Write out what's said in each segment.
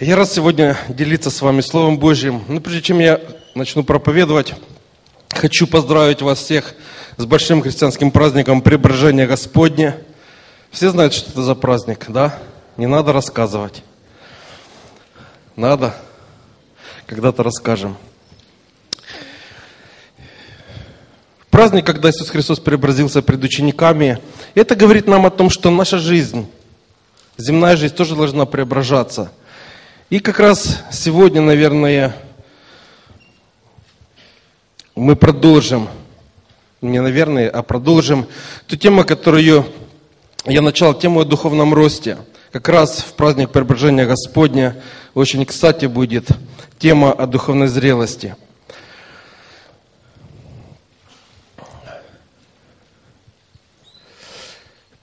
Я рад сегодня делиться с вами Словом Божьим. Но прежде чем я начну проповедовать, хочу поздравить вас всех с большим христианским праздником Преображения Господня. Все знают, что это за праздник, да? Не надо рассказывать. Надо. Когда-то расскажем. Праздник, когда Иисус Христос преобразился пред учениками, это говорит нам о том, что наша жизнь, земная жизнь тоже должна преображаться – и как раз сегодня, наверное, мы продолжим, не наверное, а продолжим ту тему, которую я начал, тему о духовном росте. Как раз в праздник Преображения Господня очень кстати будет тема о духовной зрелости –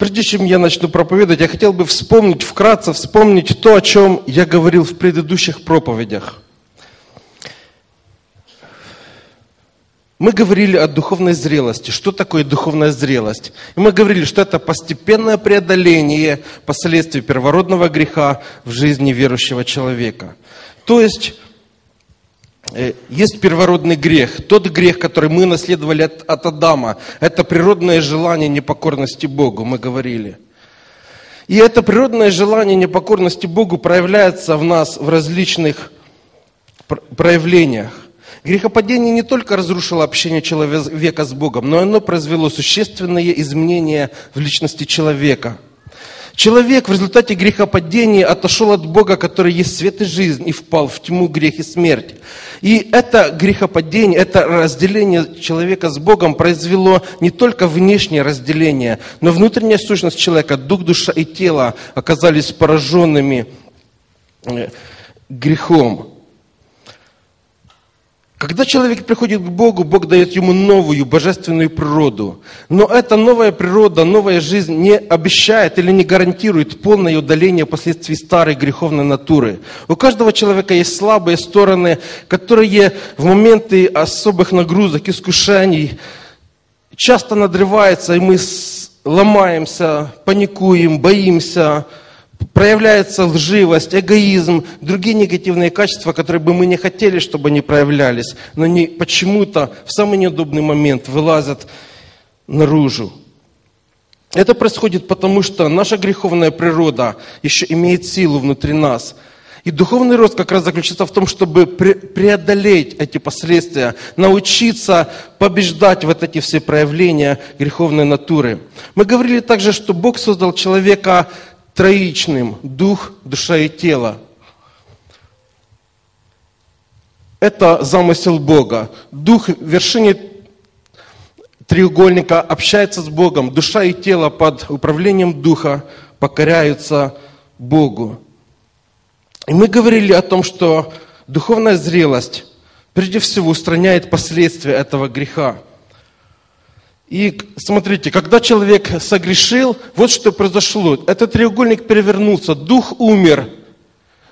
Прежде чем я начну проповедовать, я хотел бы вспомнить, вкратце вспомнить то, о чем я говорил в предыдущих проповедях. Мы говорили о духовной зрелости. Что такое духовная зрелость? И мы говорили, что это постепенное преодоление последствий первородного греха в жизни верующего человека. То есть есть первородный грех, тот грех, который мы наследовали от, от Адама. Это природное желание непокорности Богу, мы говорили. И это природное желание непокорности Богу проявляется в нас в различных проявлениях. Грехопадение не только разрушило общение человека с Богом, но оно произвело существенные изменения в личности человека – Человек в результате грехопадения отошел от Бога, который есть свет и жизнь, и впал в тьму, грех и смерть. И это грехопадение, это разделение человека с Богом произвело не только внешнее разделение, но внутренняя сущность человека, дух, душа и тело оказались пораженными э, грехом. Когда человек приходит к Богу, Бог дает ему новую божественную природу. Но эта новая природа, новая жизнь не обещает или не гарантирует полное удаление последствий старой греховной натуры. У каждого человека есть слабые стороны, которые в моменты особых нагрузок, искушений часто надрываются, и мы ломаемся, паникуем, боимся, проявляется лживость, эгоизм, другие негативные качества, которые бы мы не хотели, чтобы они проявлялись, но они почему-то в самый неудобный момент вылазят наружу. Это происходит потому, что наша греховная природа еще имеет силу внутри нас. И духовный рост как раз заключается в том, чтобы преодолеть эти последствия, научиться побеждать вот эти все проявления греховной натуры. Мы говорили также, что Бог создал человека троичным – дух, душа и тело. Это замысел Бога. Дух в вершине треугольника общается с Богом. Душа и тело под управлением Духа покоряются Богу. И мы говорили о том, что духовная зрелость прежде всего устраняет последствия этого греха – и смотрите, когда человек согрешил, вот что произошло. Этот треугольник перевернулся, дух умер,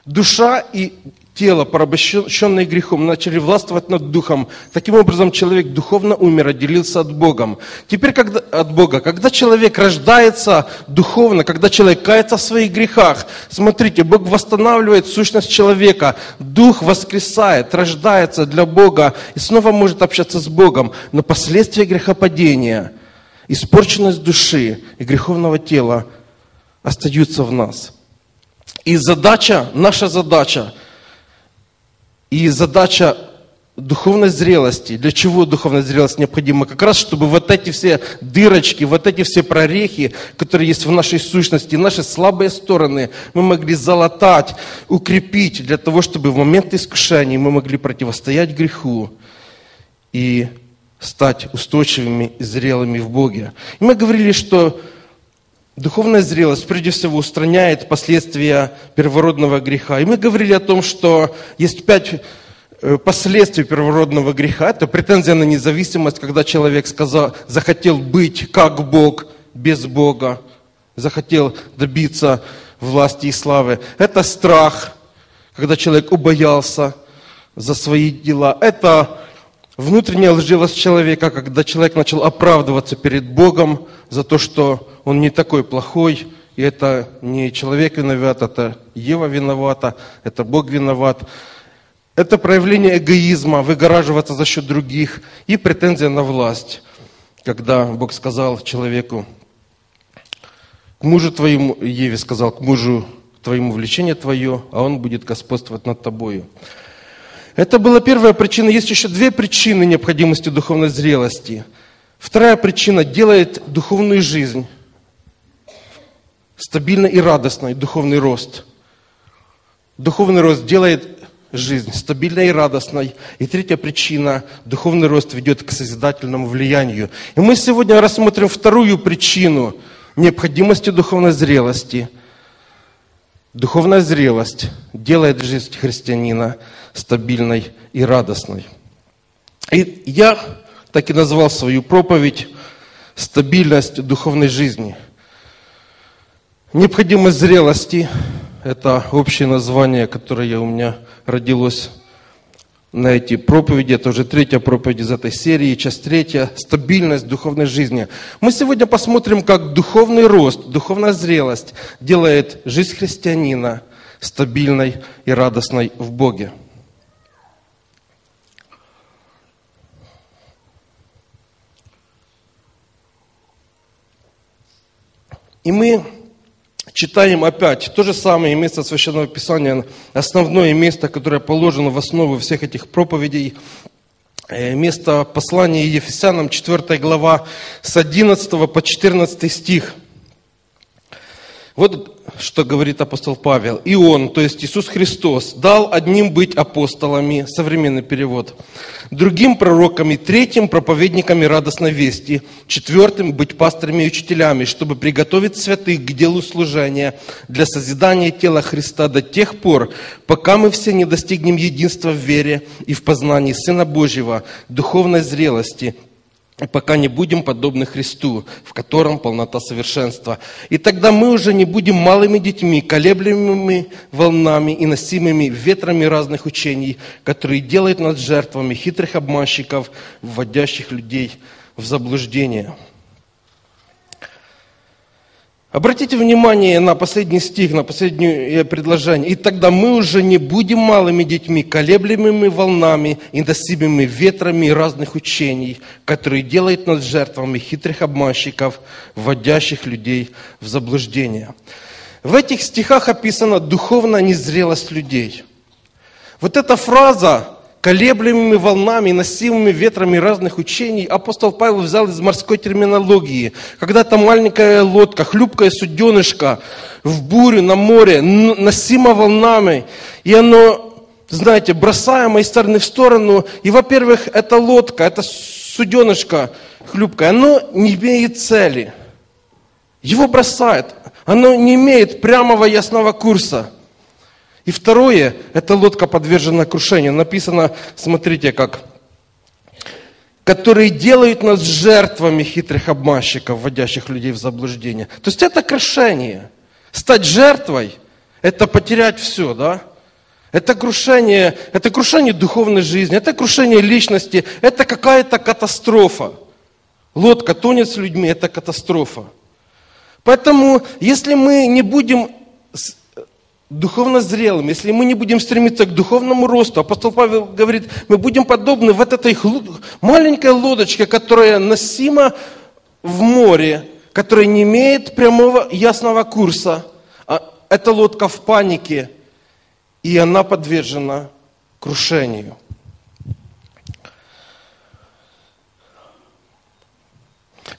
душа и тело, порабощенные грехом, начали властвовать над духом. Таким образом, человек духовно умер, отделился от Бога. Теперь когда, от Бога, когда человек рождается духовно, когда человек кается в своих грехах, смотрите, Бог восстанавливает сущность человека, дух воскресает, рождается для Бога и снова может общаться с Богом. Но последствия грехопадения, испорченность души и греховного тела остаются в нас. И задача, наша задача – и задача духовной зрелости. Для чего духовная зрелость необходима? Как раз, чтобы вот эти все дырочки, вот эти все прорехи, которые есть в нашей сущности, наши слабые стороны, мы могли залатать, укрепить, для того, чтобы в момент искушения мы могли противостоять греху и стать устойчивыми и зрелыми в Боге. И мы говорили, что Духовная зрелость, прежде всего, устраняет последствия первородного греха. И мы говорили о том, что есть пять э, последствий первородного греха. Это претензия на независимость, когда человек сказал, захотел быть как Бог, без Бога, захотел добиться власти и славы. Это страх, когда человек убоялся за свои дела. Это внутренняя лживость человека, когда человек начал оправдываться перед Богом за то, что он не такой плохой И это не человек виноват, это Ева виновата, это Бог виноват. Это проявление эгоизма, выгораживаться за счет других и претензия на власть. Когда Бог сказал человеку, к мужу твоему, Еве сказал, к мужу твоему влечение твое, а он будет господствовать над тобою. Это была первая причина. Есть еще две причины необходимости духовной зрелости. Вторая причина делает духовную жизнь стабильной и радостной, духовный рост. Духовный рост делает жизнь стабильной и радостной. И третья причина – духовный рост ведет к созидательному влиянию. И мы сегодня рассмотрим вторую причину необходимости духовной зрелости. Духовная зрелость делает жизнь христианина стабильной и радостной. И я так и назвал свою проповедь «Стабильность духовной жизни». Необходимость зрелости – это общее название, которое у меня родилось на эти проповеди. Это уже третья проповедь из этой серии, часть третья – стабильность духовной жизни. Мы сегодня посмотрим, как духовный рост, духовная зрелость делает жизнь христианина стабильной и радостной в Боге. И мы читаем опять то же самое место Священного Писания, основное место, которое положено в основу всех этих проповедей, э, место послания Ефесянам, 4 глава, с 11 по 14 стих. Вот что говорит апостол Павел. И он, то есть Иисус Христос, дал одним быть апостолами, современный перевод, другим пророками, третьим проповедниками радостной вести, четвертым быть пасторами и учителями, чтобы приготовить святых к делу служения для созидания тела Христа до тех пор, пока мы все не достигнем единства в вере и в познании Сына Божьего, духовной зрелости, пока не будем подобны Христу, в котором полнота совершенства. И тогда мы уже не будем малыми детьми, колеблемыми волнами и носимыми ветрами разных учений, которые делают нас жертвами хитрых обманщиков, вводящих людей в заблуждение. Обратите внимание на последний стих, на последнее предложение. «И тогда мы уже не будем малыми детьми, колеблемыми волнами и носимыми ветрами разных учений, которые делают нас жертвами хитрых обманщиков, вводящих людей в заблуждение». В этих стихах описана духовная незрелость людей. Вот эта фраза колеблемыми волнами, носимыми ветрами разных учений, апостол Павел взял из морской терминологии. Когда-то маленькая лодка, хлюпкая суденышко в бурю на море, носима волнами, и оно, знаете, бросаемо из стороны в сторону. И, во-первых, эта лодка, это суденышко хлюпкое, оно не имеет цели. Его бросает. Оно не имеет прямого ясного курса. И второе, эта лодка подвержена крушению. Написано, смотрите как, которые делают нас жертвами хитрых обманщиков, вводящих людей в заблуждение. То есть это крушение. Стать жертвой – это потерять все, да? Это крушение, это крушение духовной жизни, это крушение личности, это какая-то катастрофа. Лодка тонет с людьми, это катастрофа. Поэтому, если мы не будем духовно зрелым, если мы не будем стремиться к духовному росту, апостол Павел говорит, мы будем подобны вот этой маленькой лодочке, которая носима в море, которая не имеет прямого ясного курса. А эта лодка в панике, и она подвержена крушению.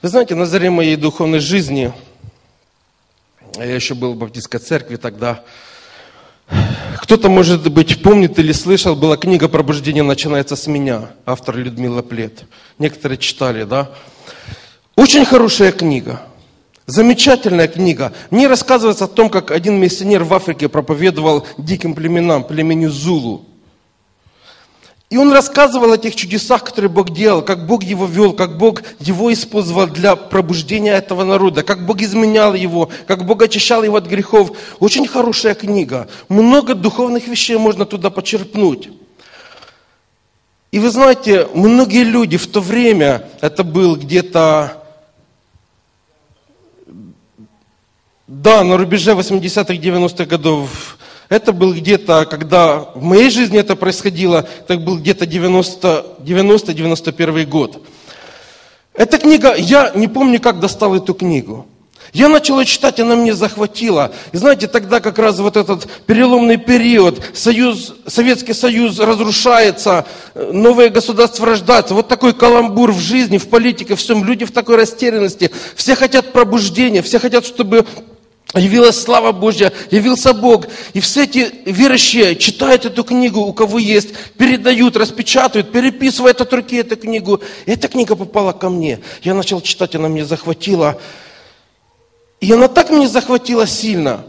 Вы знаете, на заре моей духовной жизни, я еще был в баптистской церкви тогда, кто-то, может быть, помнит или слышал, была книга «Пробуждение начинается с меня», автор Людмила Плет. Некоторые читали, да? Очень хорошая книга. Замечательная книга. Мне рассказывается о том, как один миссионер в Африке проповедовал диким племенам, племени Зулу. И он рассказывал о тех чудесах, которые Бог делал, как Бог его вел, как Бог его использовал для пробуждения этого народа, как Бог изменял его, как Бог очищал его от грехов. Очень хорошая книга. Много духовных вещей можно туда почерпнуть. И вы знаете, многие люди в то время, это был где-то Да, на рубеже 80-х, 90-х годов. Это был где-то, когда в моей жизни это происходило, это был где-то 90-91 год. Эта книга, я не помню, как достал эту книгу. Я начал ее читать, она мне захватила. И знаете, тогда как раз вот этот переломный период, союз, Советский Союз разрушается, новые государства рождаются. Вот такой каламбур в жизни, в политике, в всем. Люди в такой растерянности. Все хотят пробуждения, все хотят, чтобы явилась слава Божья, явился Бог. И все эти верующие читают эту книгу, у кого есть, передают, распечатывают, переписывают от руки эту книгу. И эта книга попала ко мне. Я начал читать, она меня захватила. И она так меня захватила сильно,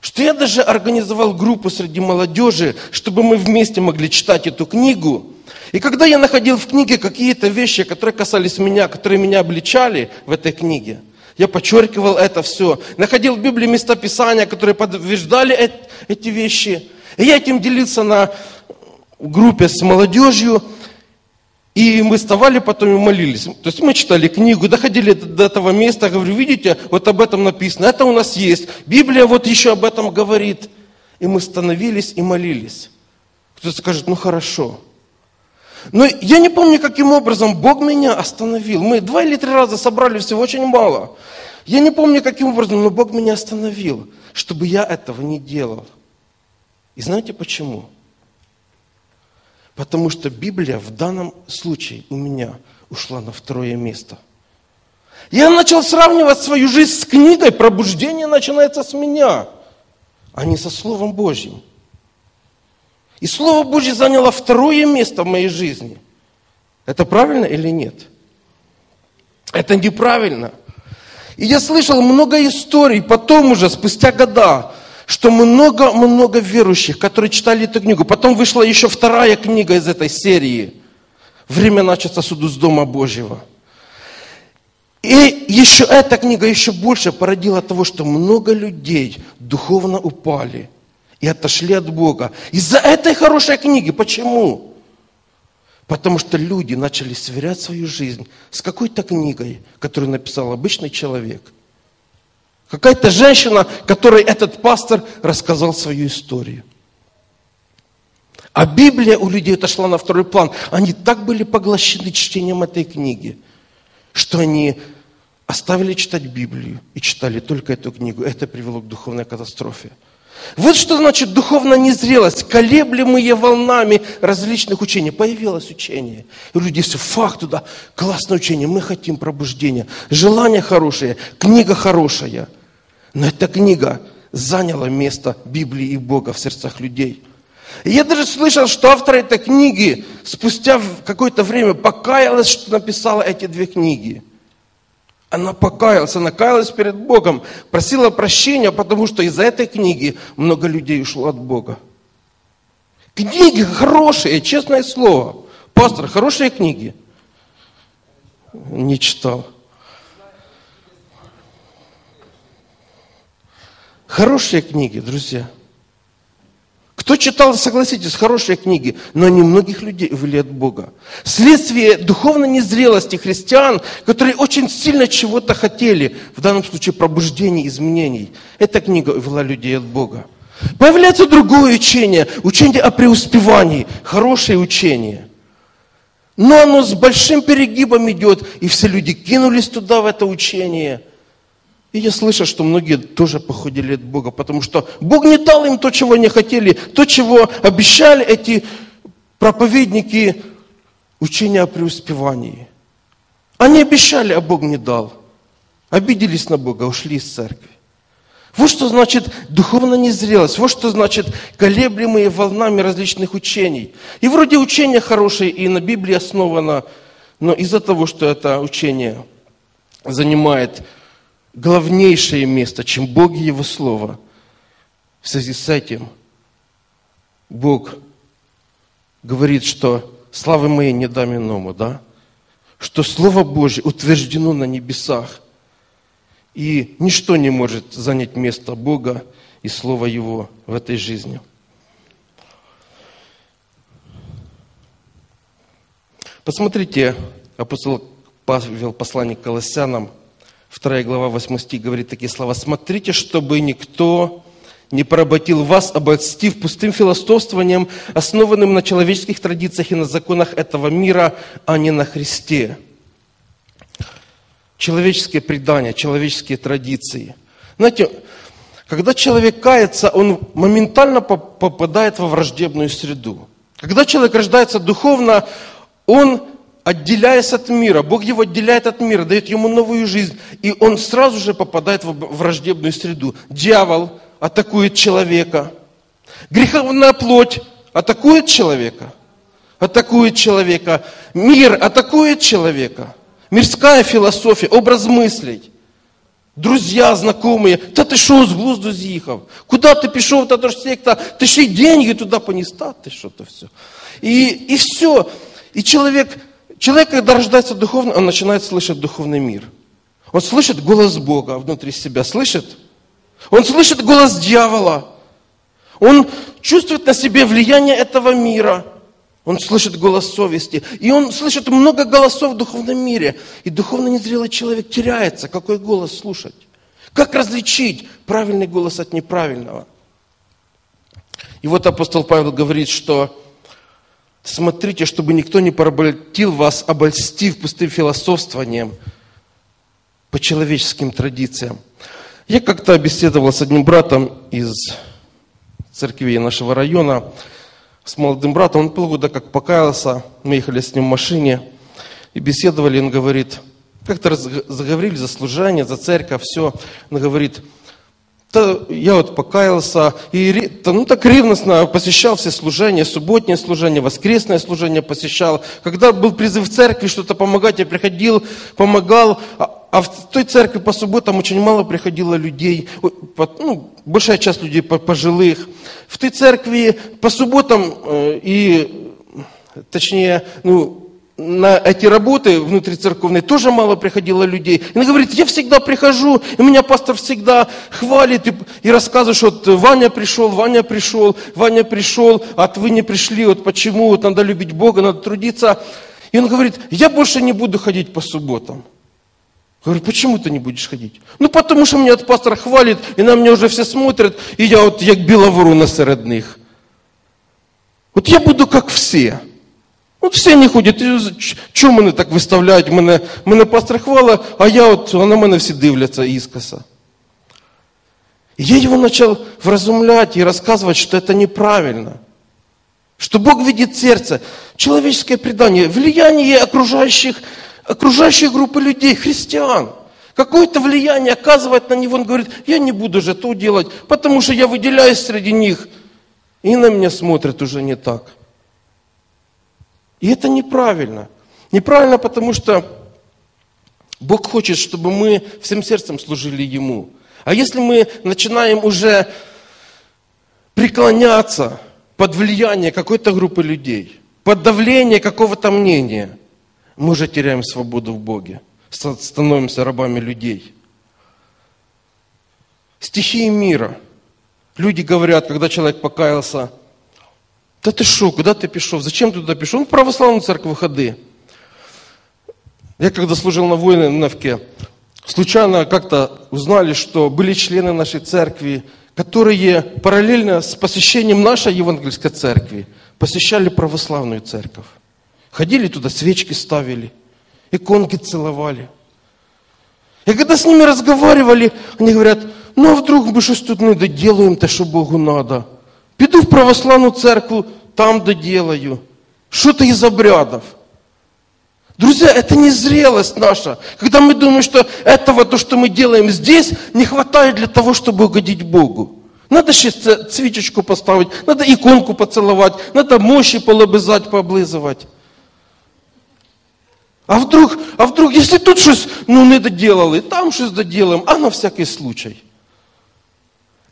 что я даже организовал группу среди молодежи, чтобы мы вместе могли читать эту книгу. И когда я находил в книге какие-то вещи, которые касались меня, которые меня обличали в этой книге, я подчеркивал это все. Находил в Библии места Писания, которые подтверждали эти вещи. И я этим делился на группе с молодежью. И мы вставали потом и молились. То есть мы читали книгу, доходили до этого места, говорю, видите, вот об этом написано, это у нас есть. Библия вот еще об этом говорит. И мы становились и молились. Кто-то скажет, ну хорошо. Но я не помню, каким образом Бог меня остановил. Мы два или три раза собрали всего очень мало. Я не помню, каким образом, но Бог меня остановил, чтобы я этого не делал. И знаете почему? Потому что Библия в данном случае у меня ушла на второе место. Я начал сравнивать свою жизнь с книгой, пробуждение начинается с меня, а не со Словом Божьим. И Слово Божье заняло второе место в моей жизни. Это правильно или нет? Это неправильно. И я слышал много историй потом уже, спустя года, что много-много верующих, которые читали эту книгу. Потом вышла еще вторая книга из этой серии. Время начаться суду с Дома Божьего. И еще эта книга еще больше породила того, что много людей духовно упали и отошли от Бога. Из-за этой хорошей книги. Почему? Потому что люди начали сверять свою жизнь с какой-то книгой, которую написал обычный человек – Какая-то женщина, которой этот пастор рассказал свою историю. А Библия у людей отошла на второй план. Они так были поглощены чтением этой книги, что они оставили читать Библию и читали только эту книгу. Это привело к духовной катастрофе. Вот что значит духовная незрелость, колеблемые волнами различных учений. Появилось учение. И люди все, факт туда, классное учение, мы хотим пробуждения. Желание хорошее, книга хорошая – но эта книга заняла место Библии и Бога в сердцах людей. И я даже слышал, что автор этой книги спустя какое-то время покаялась, что написала эти две книги. Она покаялась, она каялась перед Богом, просила прощения, потому что из-за этой книги много людей ушло от Бога. Книги хорошие, честное слово. Пастор, хорошие книги. Не читал. Хорошие книги, друзья. Кто читал, согласитесь, хорошие книги, но они многих людей увели от Бога. Следствие духовной незрелости христиан, которые очень сильно чего-то хотели, в данном случае пробуждений, изменений. Эта книга увела людей от Бога. Появляется другое учение, учение о преуспевании, хорошее учение. Но оно с большим перегибом идет, и все люди кинулись туда, в это учение – и я слышу, что многие тоже похудели от Бога, потому что Бог не дал им то, чего они хотели, то, чего обещали эти проповедники учения о преуспевании. Они обещали, а Бог не дал. Обиделись на Бога, ушли из церкви. Вот что значит духовная незрелость, вот что значит колеблемые волнами различных учений. И вроде учение хорошее и на Библии основано, но из-за того, что это учение занимает главнейшее место, чем Бог и Его Слово. В связи с этим Бог говорит, что славы моей не дам иному, да? Что Слово Божье утверждено на небесах. И ничто не может занять место Бога и Слова Его в этой жизни. Посмотрите, апостол Павел, посланник Колоссянам, 2 глава 8 стих говорит такие слова. «Смотрите, чтобы никто не поработил вас, обольстив пустым философствованием, основанным на человеческих традициях и на законах этого мира, а не на Христе». Человеческие предания, человеческие традиции. Знаете, когда человек кается, он моментально попадает во враждебную среду. Когда человек рождается духовно, он, отделяясь от мира, Бог его отделяет от мира, дает ему новую жизнь, и он сразу же попадает в враждебную среду. Дьявол атакует человека. Греховная плоть атакует человека. Атакует человека. Мир атакует человека. Мирская философия, образ мыслей друзья, знакомые, та ти що з глузду з'їхав? Куда ты пішов, та ж секта, ты ще й деньги туда понес, та ты что-то все. И, и все. И человек, человек, когда рождается духовно, он начинает слышать духовный мир. Он слышит голос Бога внутри себя, слышит? Он слышит голос дьявола. Он чувствует на себе влияние этого мира – он слышит голос совести. И он слышит много голосов в духовном мире. И духовно незрелый человек теряется, какой голос слушать. Как различить правильный голос от неправильного? И вот апостол Павел говорит, что смотрите, чтобы никто не поработил вас, обольстив пустым философствованием по человеческим традициям. Я как-то беседовал с одним братом из церкви нашего района, с молодым братом, он полгода как покаялся, мы ехали с ним в машине и беседовали, он говорит, как-то заговорили за служение, за церковь, все, он говорит, да, я вот покаялся, и ну, так ревностно посещал все служения, субботнее служение, воскресное служение посещал. Когда был призыв в церкви что-то помогать, я приходил, помогал, а, а в той церкви по субботам очень мало приходило людей, ну, большая часть людей пожилых. В той церкви по субботам э, и, точнее, ну, на эти работы внутрицерковные тоже мало приходило людей. И она говорит, я всегда прихожу, и меня пастор всегда хвалит и, и рассказывает, что вот Ваня пришел, Ваня пришел, Ваня пришел, а вы не пришли, вот почему, вот надо любить Бога, надо трудиться. И он говорит, я больше не буду ходить по субботам. Я говорю, почему ты не будешь ходить? Ну, потому что меня от пастора хвалит, и на меня уже все смотрят, и я вот як біла ворона серед них. Вот я буду как все. От всі не ходять. Чому мене так виставляють? Мене, мене пастор хвала, а я от, а на мене всі дивляться іскоса. И я его начал вразумлять и рассказывать, что это неправильно. Что Бог видит сердце, человеческое предание, влияние окружающих, окружающей группы людей, христиан. Какое-то влияние оказывает на него. Он говорит, я не буду же то делать, потому что я выделяюсь среди них. И на меня смотрят уже не так. И это неправильно. Неправильно, потому что Бог хочет, чтобы мы всем сердцем служили Ему. А если мы начинаем уже преклоняться под влияние какой-то группы людей, под давление какого-то мнения, мы уже теряем свободу в Боге, становимся рабами людей. Стихии мира. Люди говорят, когда человек покаялся, да ты что, куда ты пішов? Зачем ты туда пішов? Ну, в православную церковь ходи. Я когда служил на воиновке, случайно как-то узнали, что были члены нашей церкви, которые параллельно с посещением нашей евангельской церкви посещали православную церковь. Ходили туда, свечки ставили, иконки целовали. И когда с ними разговаривали, они говорят, ну а вдруг мы что-то тут не доделаем то, что Богу надо – Піду в православную церковь, там доделаю. Что-то из обрядов. Друзья, это не зрелость наша. Когда мы думаем, что этого, то, что мы делаем здесь, не хватает для того, чтобы угодить Богу. Надо ще свечечку поставить, надо иконку поцеловать, надо мощи полобызать, пооблизывать. А вдруг, а вдруг, если тут что-то ну, не доделали, там что-то доделаем, а на всякий случай –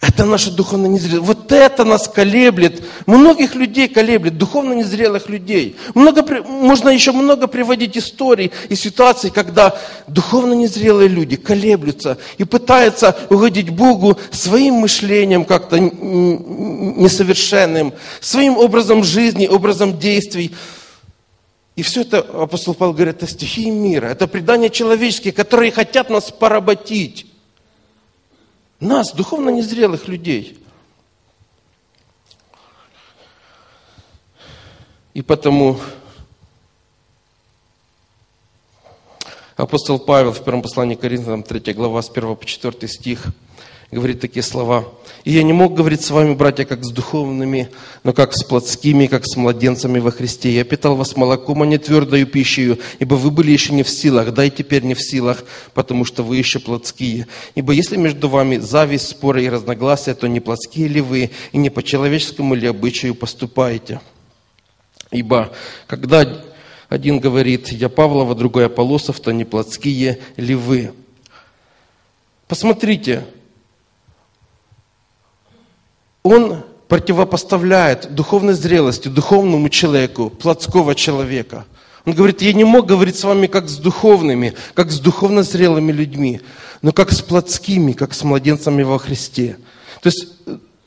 это наша духовно незрелость. Вот это нас колеблет. Многих людей колеблет, духовно незрелых людей. Много, можно еще много приводить историй и ситуаций, когда духовно незрелые люди колеблются и пытаются угодить Богу своим мышлением как-то несовершенным, своим образом жизни, образом действий. И все это, апостол Павел говорит, это стихии мира, это предания человеческие, которые хотят нас поработить. Нас, духовно незрелых людей. И потому апостол Павел в первом послании к Коринфянам, 3 глава, с 1 по 4 стих – говорит такие слова. «И я не мог говорить с вами, братья, как с духовными, но как с плотскими, как с младенцами во Христе. Я питал вас молоком, а не твердою пищей, ибо вы были еще не в силах, да и теперь не в силах, потому что вы еще плотские. Ибо если между вами зависть, споры и разногласия, то не плотские ли вы, и не по человеческому ли обычаю поступаете? Ибо когда один говорит, я Павлова, другой Аполосов, то не плотские ли вы? Посмотрите, он противопоставляет духовной зрелости духовному человеку, плотского человека. Он говорит, я не мог говорить с вами как с духовными, как с духовно зрелыми людьми, но как с плотскими, как с младенцами во Христе. То есть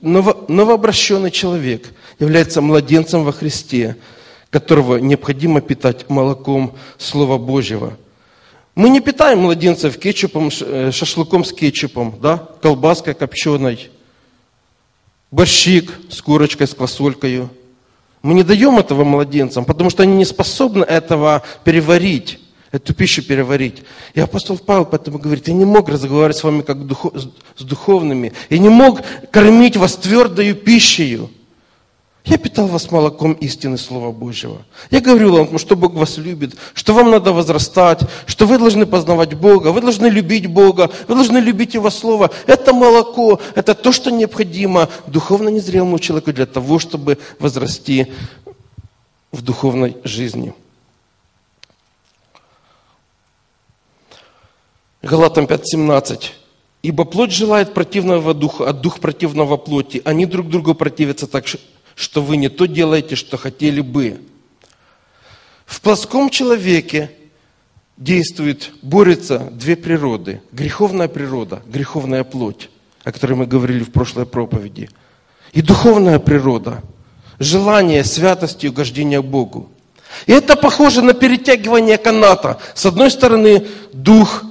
ново, новообращенный человек является младенцем во Христе, которого необходимо питать молоком Слова Божьего. Мы не питаем младенцев кетчупом, э, шашлыком с кетчупом, да, колбаской копченой – борщик с курочкой, с квасолькой. Мы не даем этого младенцам, потому что они не способны этого переварить, эту пищу переварить. И апостол Павел поэтому говорит, я не мог разговаривать с вами как с духовными, я не мог кормить вас твердою пищей. Я питал вас молоком истины Слова Божьего. Я говорил вам, что Бог вас любит, что вам надо возрастать, что вы должны познавать Бога, вы должны любить Бога, вы должны любить Его Слово. Это молоко, это то, что необходимо духовно незрелому человеку для того, чтобы возрасти в духовной жизни. Галатам 5.17. Ибо плоть желает противного духа, а дух противного плоти. Они друг другу противятся так, что вы не то делаете, что хотели бы. В плоском человеке действует, борются две природы. Греховная природа, греховная плоть, о которой мы говорили в прошлой проповеди. И духовная природа, желание святости и угождения Богу. И это похоже на перетягивание каната. С одной стороны дух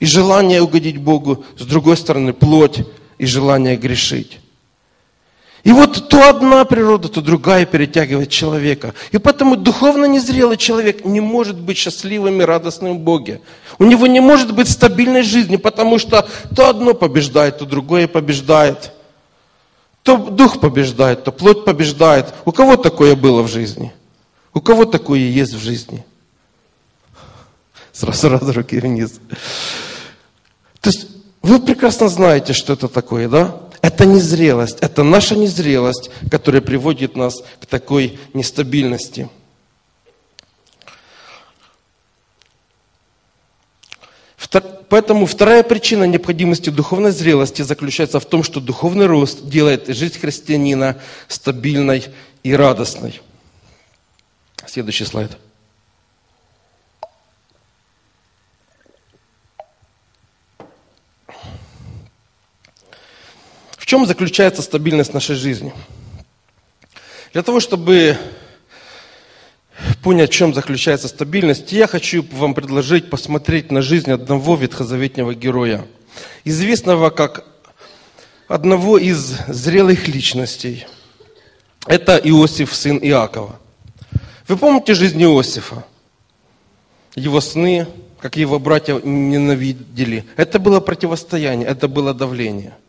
и желание угодить Богу, с другой стороны плоть и желание грешить. И вот то одна природа, то другая перетягивает человека. И поэтому духовно незрелый человек не может быть счастливым и радостным в Боге. У него не может быть стабильной жизни, потому что то одно побеждает, то другое побеждает. То дух побеждает, то плоть побеждает. У кого такое было в жизни? У кого такое есть в жизни? Сразу, сразу руки вниз. То есть вы прекрасно знаете, что это такое, да? Это незрелость, это наша незрелость, которая приводит нас к такой нестабильности. Поэтому вторая причина необходимости духовной зрелости заключается в том, что духовный рост делает жизнь христианина стабильной и радостной. Следующий слайд. Чем заключается стабильность нашей жизни? Для того, чтобы понять, в чем заключается стабильность, я хочу вам предложить посмотреть на жизнь одного ветхозаветнего героя, известного как одного из зрелых личностей. Это Иосиф, сын Иакова. Вы помните жизнь Иосифа? Его сны, как его братья ненавидели. Это было противостояние, это было давление –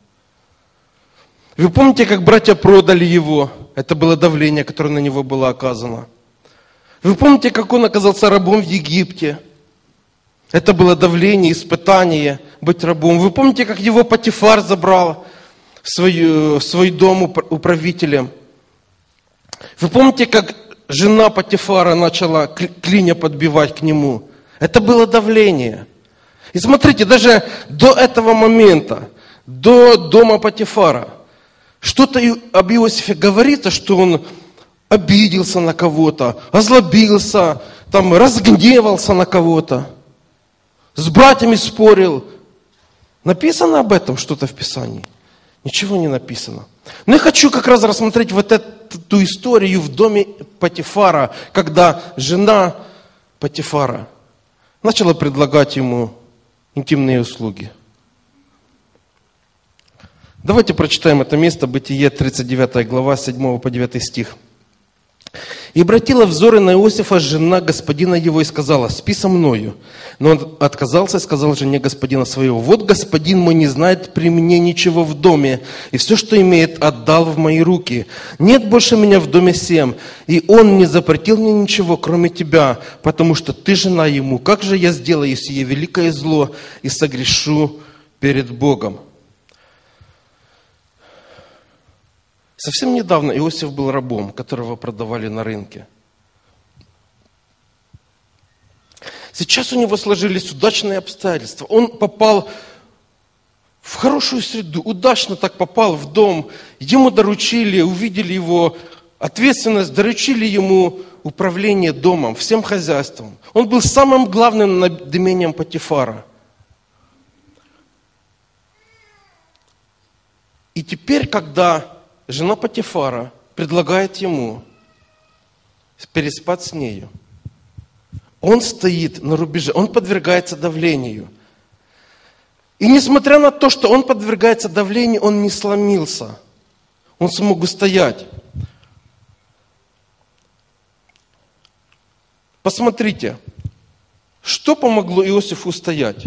вы помните, как братья продали его? Это было давление, которое на него было оказано. Вы помните, как он оказался рабом в Египте? Это было давление, испытание быть рабом. Вы помните, как его Патифар забрал в свой, в свой дом управителем? Вы помните, как жена Патифара начала клиня подбивать к нему? Это было давление. И смотрите, даже до этого момента, до дома Патифара – что-то об Иосифе говорится, что он обиделся на кого-то, озлобился, там, разгневался на кого-то, с братьями спорил. Написано об этом что-то в Писании? Ничего не написано. Но я хочу как раз рассмотреть вот эту историю в доме Патифара, когда жена Патифара начала предлагать ему интимные услуги. Давайте прочитаем это место, Бытие, 39 глава, 7 по 9 стих. И обратила взоры на Иосифа жена господина его и сказала, спи со мною. Но он отказался и сказал жене господина своего, вот господин мой не знает при мне ничего в доме, и все, что имеет, отдал в мои руки. Нет больше меня в доме семь, и он не запретил мне ничего, кроме тебя, потому что ты жена ему. Как же я сделаю сие великое зло и согрешу перед Богом? Совсем недавно Иосиф был рабом, которого продавали на рынке. Сейчас у него сложились удачные обстоятельства. Он попал в хорошую среду, удачно так попал в дом. Ему доручили, увидели его ответственность, доручили ему управление домом, всем хозяйством. Он был самым главным над имением Патифара. И теперь, когда жена Патифара предлагает ему переспать с нею. Он стоит на рубеже, он подвергается давлению. И несмотря на то, что он подвергается давлению, он не сломился. Он смог устоять. Посмотрите, что помогло Иосифу устоять.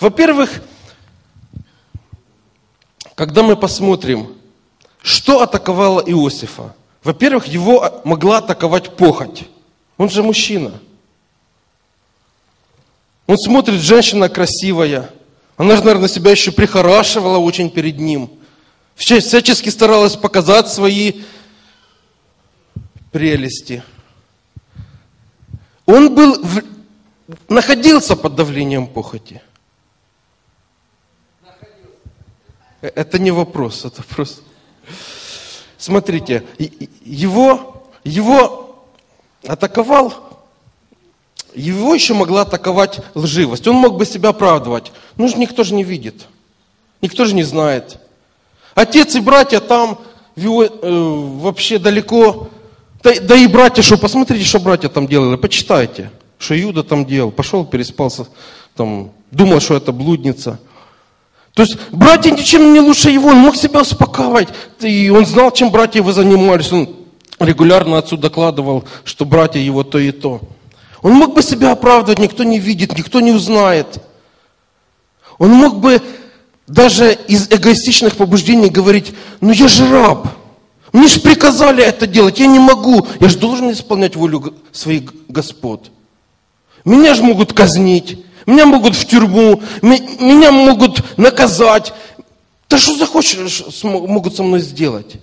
Во-первых, когда мы посмотрим что атаковало Иосифа? Во-первых, его могла атаковать похоть. Он же мужчина. Он смотрит, женщина красивая. Она же, наверное, себя еще прихорашивала очень перед ним. Всячески старалась показать свои прелести. Он был, в, находился под давлением похоти. Э, это не вопрос, это просто... Смотрите, его, его атаковал, его еще могла атаковать лживость. Он мог бы себя оправдывать. Ну, никто же не видит. Никто же не знает. Отец и братья там э, вообще далеко. Да, да и братья, что посмотрите, что братья там делали, почитайте, что Иуда там делал. Пошел, переспался, там, думал, что это блудница. То есть братья ничем не лучше его, он мог себя успокаивать. И он знал, чем братья его занимались. Он регулярно отцу докладывал, что братья его то и то. Он мог бы себя оправдывать, никто не видит, никто не узнает. Он мог бы даже из эгоистичных побуждений говорить, ну я же раб, мне же приказали это делать, я не могу, я же должен исполнять волю своих господ. Меня же могут казнить, меня могут в тюрьму, меня могут наказать. Да что захочешь, могут со мной сделать?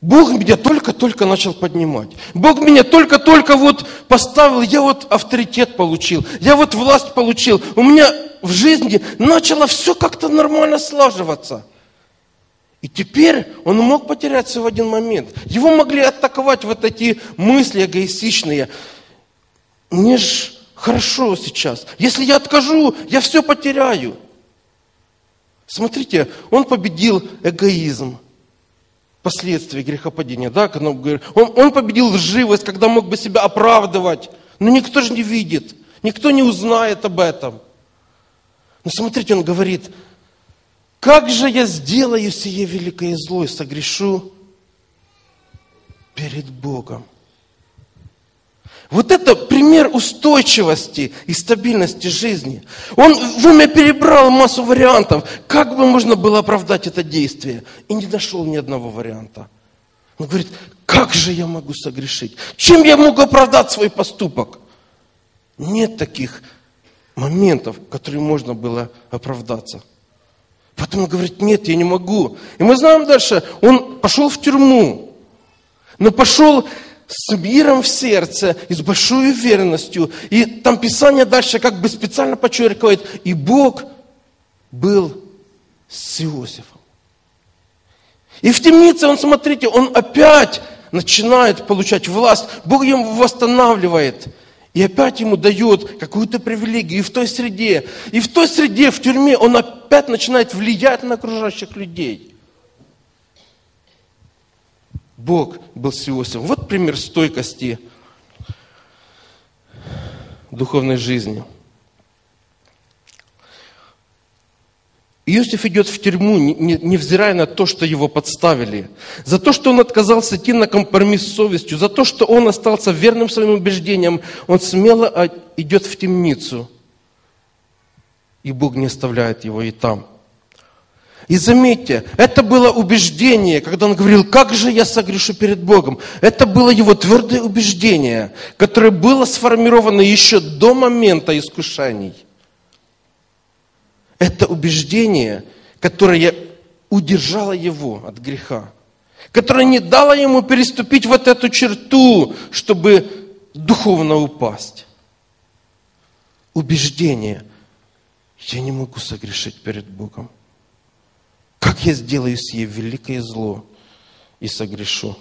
Бог меня только-только начал поднимать. Бог меня только-только вот поставил, я вот авторитет получил, я вот власть получил. У меня в жизни начало все как-то нормально слаживаться. И теперь он мог потерять все в один момент. Его могли атаковать вот эти мысли эгоистичные. Мне ж хорошо сейчас. Если я откажу, я все потеряю. Смотрите, он победил эгоизм, последствия грехопадения. Да, он, он победил лживость, когда мог бы себя оправдывать. Но никто же не видит, никто не узнает об этом. Но смотрите, он говорит, как же я сделаю сие великое зло и согрешу перед Богом. Вот это пример устойчивости и стабильности жизни. Он в уме перебрал массу вариантов, как бы можно было оправдать это действие, и не нашел ни одного варианта. Он говорит, как же я могу согрешить? Чем я могу оправдать свой поступок? Нет таких моментов, которые можно было оправдаться. Потом он говорит, нет, я не могу. И мы знаем дальше, он пошел в тюрьму, но пошел с миром в сердце и с большой уверенностью. И там Писание дальше как бы специально подчеркивает, и Бог был с Иосифом. И в темнице он, смотрите, он опять начинает получать власть. Бог ему восстанавливает. И опять ему дает какую-то привилегию и в той среде. И в той среде, в тюрьме, он опять начинает влиять на окружающих людей. Бог был с Иосифом. Вот пример стойкости духовной жизни. Иосиф идет в тюрьму, невзирая на то, что его подставили. За то, что он отказался идти на компромисс с совестью, за то, что он остался верным своим убеждениям, он смело идет в темницу. И Бог не оставляет его и там. И заметьте, это было убеждение, когда он говорил, как же я согрешу перед Богом. Это было его твердое убеждение, которое было сформировано еще до момента искушений. Это убеждение, которое удержало его от греха, которое не дало ему переступить вот эту черту, чтобы духовно упасть. Убеждение. Я не могу согрешить перед Богом. Как я сделаю сие великое зло и согрешу?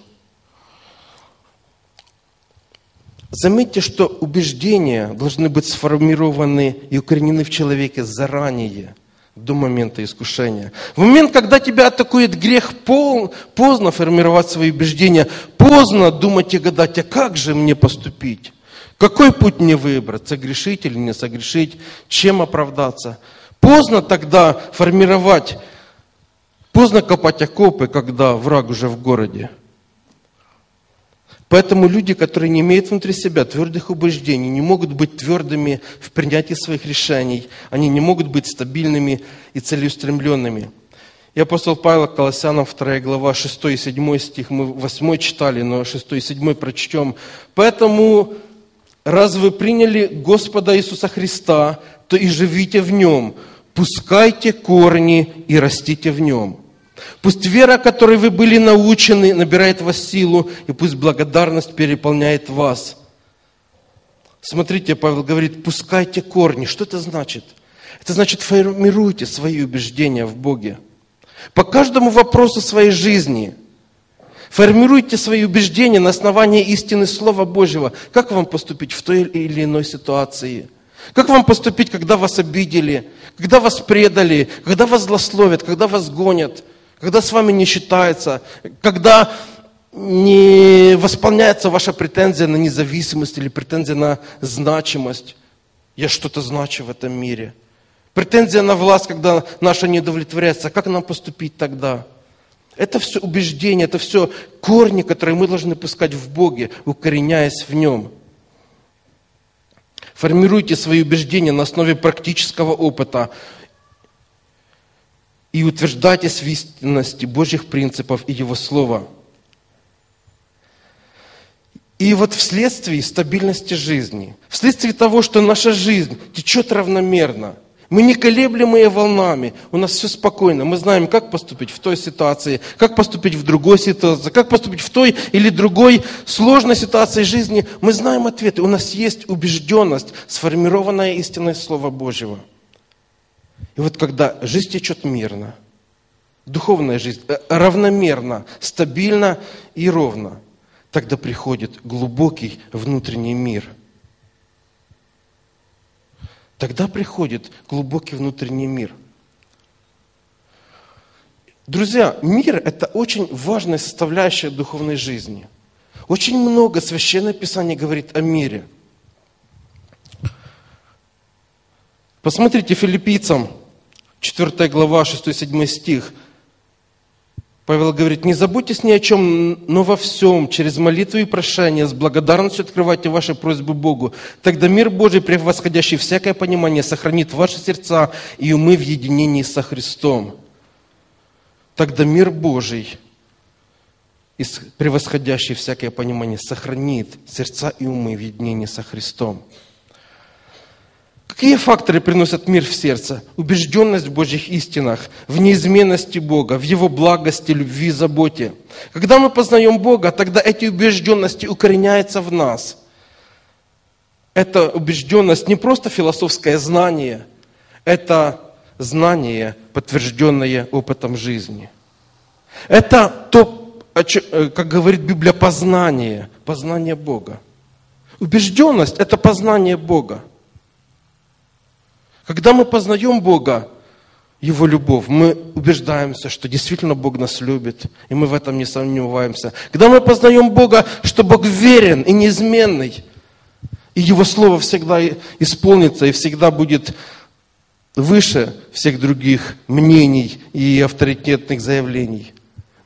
Заметьте, что убеждения должны быть сформированы и укоренены в человеке заранее, до момента искушения. В момент, когда тебя атакует грех, пол, поздно формировать свои убеждения, поздно думать и гадать, а как же мне поступить? Какой путь мне выбрать? Согрешить или не согрешить? Чем оправдаться? Поздно тогда формировать Поздно копать окопы, когда враг уже в городе. Поэтому люди, которые не имеют внутри себя твердых убеждений, не могут быть твердыми в принятии своих решений, они не могут быть стабильными и целеустремленными. И апостол Павел Колоссянам 2 глава 6 и 7 стих, мы 8 читали, но 6 и 7 прочтем. «Поэтому, раз вы приняли Господа Иисуса Христа, то и живите в Нем, пускайте корни и растите в Нем». Пусть вера, которой вы были научены, набирает вас силу, и пусть благодарность переполняет вас. Смотрите, Павел говорит, пускайте корни. Что это значит? Это значит, формируйте свои убеждения в Боге. По каждому вопросу своей жизни формируйте свои убеждения на основании истины Слова Божьего. Как вам поступить в той или иной ситуации? Как вам поступить, когда вас обидели, когда вас предали, когда вас злословят, когда вас гонят – когда с вами не считается, когда не восполняется ваша претензия на независимость или претензия на значимость. Я что-то значу в этом мире. Претензия на власть, когда наша не удовлетворяется. Как нам поступить тогда? Это все убеждения, это все корни, которые мы должны пускать в Боге, укореняясь в Нем. Формируйте свои убеждения на основе практического опыта, и утверждайтесь в истинности Божьих принципов и Его Слова. И вот вследствие стабильности жизни, вследствие того, что наша жизнь течет равномерно, мы не колеблемые волнами, у нас все спокойно, мы знаем, как поступить в той ситуации, как поступить в другой ситуации, как поступить в той или другой сложной ситуации жизни, мы знаем ответы, у нас есть убежденность, сформированная истиной Слова Божьего – и вот когда жизнь течет мирно, духовная жизнь э, равномерно, стабильно и ровно, тогда приходит глубокий внутренний мир. Тогда приходит глубокий внутренний мир. Друзья, мир – это очень важная составляющая духовной жизни. Очень много Священное Писание говорит о мире. Посмотрите филиппийцам 4 глава, 6-7 стих. Павел говорит, не забудьтесь ни о чем, но во всем, через молитву и прошение, с благодарностью открывайте ваши просьбы Богу. Тогда мир Божий, превосходящий всякое понимание, сохранит ваши сердца и умы в единении со Христом. Тогда мир Божий, превосходящий всякое понимание, сохранит сердца и умы в единении со Христом. Какие факторы приносят мир в сердце? Убежденность в Божьих истинах, в неизменности Бога, в Его благости, любви, заботе. Когда мы познаем Бога, тогда эти убежденности укореняются в нас. Это убежденность не просто философское знание, это знание, подтвержденное опытом жизни. Это то, э, как говорит Библия, познание, познание Бога. Убежденность – это познание Бога. Когда мы познаем Бога, Его любовь, мы убеждаемся, что действительно Бог нас любит, и мы в этом не сомневаемся. Когда мы познаем Бога, что Бог верен и неизменный, И Его Слово всегда исполнится и всегда будет выше всех других мнений и авторитетных заявлений.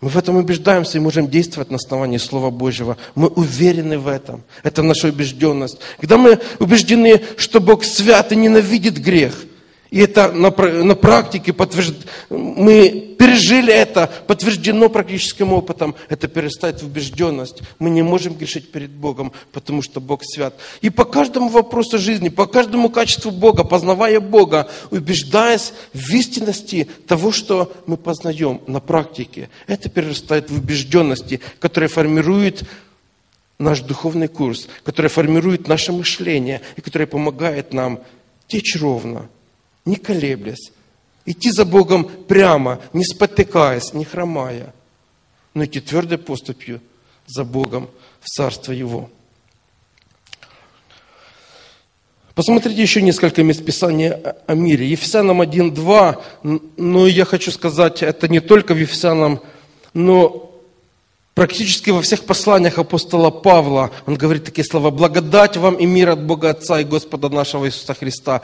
Мы в этом убеждаемся и можем действовать на основании Слова Божьего. Мы уверены в этом. Это наша убежденность. Когда мы убеждены, что Бог свят и ненавидит грех – и это на, на практике подтвержд... мы пережили это, подтверждено практическим опытом. Это перестает в убежденность. Мы не можем грешить перед Богом, потому что Бог свят. И по каждому вопросу жизни, по каждому качеству Бога, познавая Бога, убеждаясь в истинности того, что мы познаем на практике, это перерастает в убежденности, которая формирует наш духовный курс, которая формирует наше мышление и которая помогает нам течь ровно, не колеблясь, идти за Богом прямо, не спотыкаясь, не хромая, но идти твердой поступью за Богом в Царство Его. Посмотрите еще несколько мест Писания о мире. Ефесянам 1.2, но я хочу сказать, это не только в Ефесянам, но Практически во всех посланиях апостола Павла он говорит такие слова «Благодать вам и мир от Бога Отца и Господа нашего Иисуса Христа».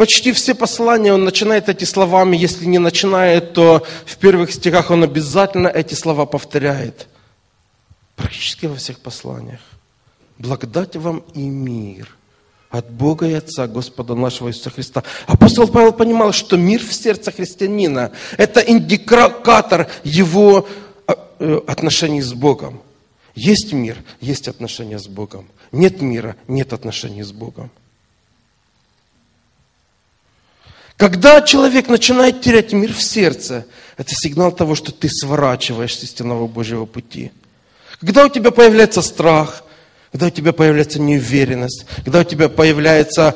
Почти все послания он начинает эти словами, если не начинает, то в первых стихах он обязательно эти слова повторяет. Практически во всех посланиях. «Благодать вам и мир» от Бога и Отца Господа нашего Иисуса Христа. Апостол Павел понимал, что мир в сердце христианина – это индикатор его Э, отношений с Богом. Есть мир, есть отношения с Богом. Нет мира, нет отношений с Богом. Когда человек начинает терять мир в сердце, это сигнал того, что ты сворачиваешь с истинного Божьего пути. Когда у тебя появляется страх, когда у тебя появляется неуверенность, когда у тебя появляется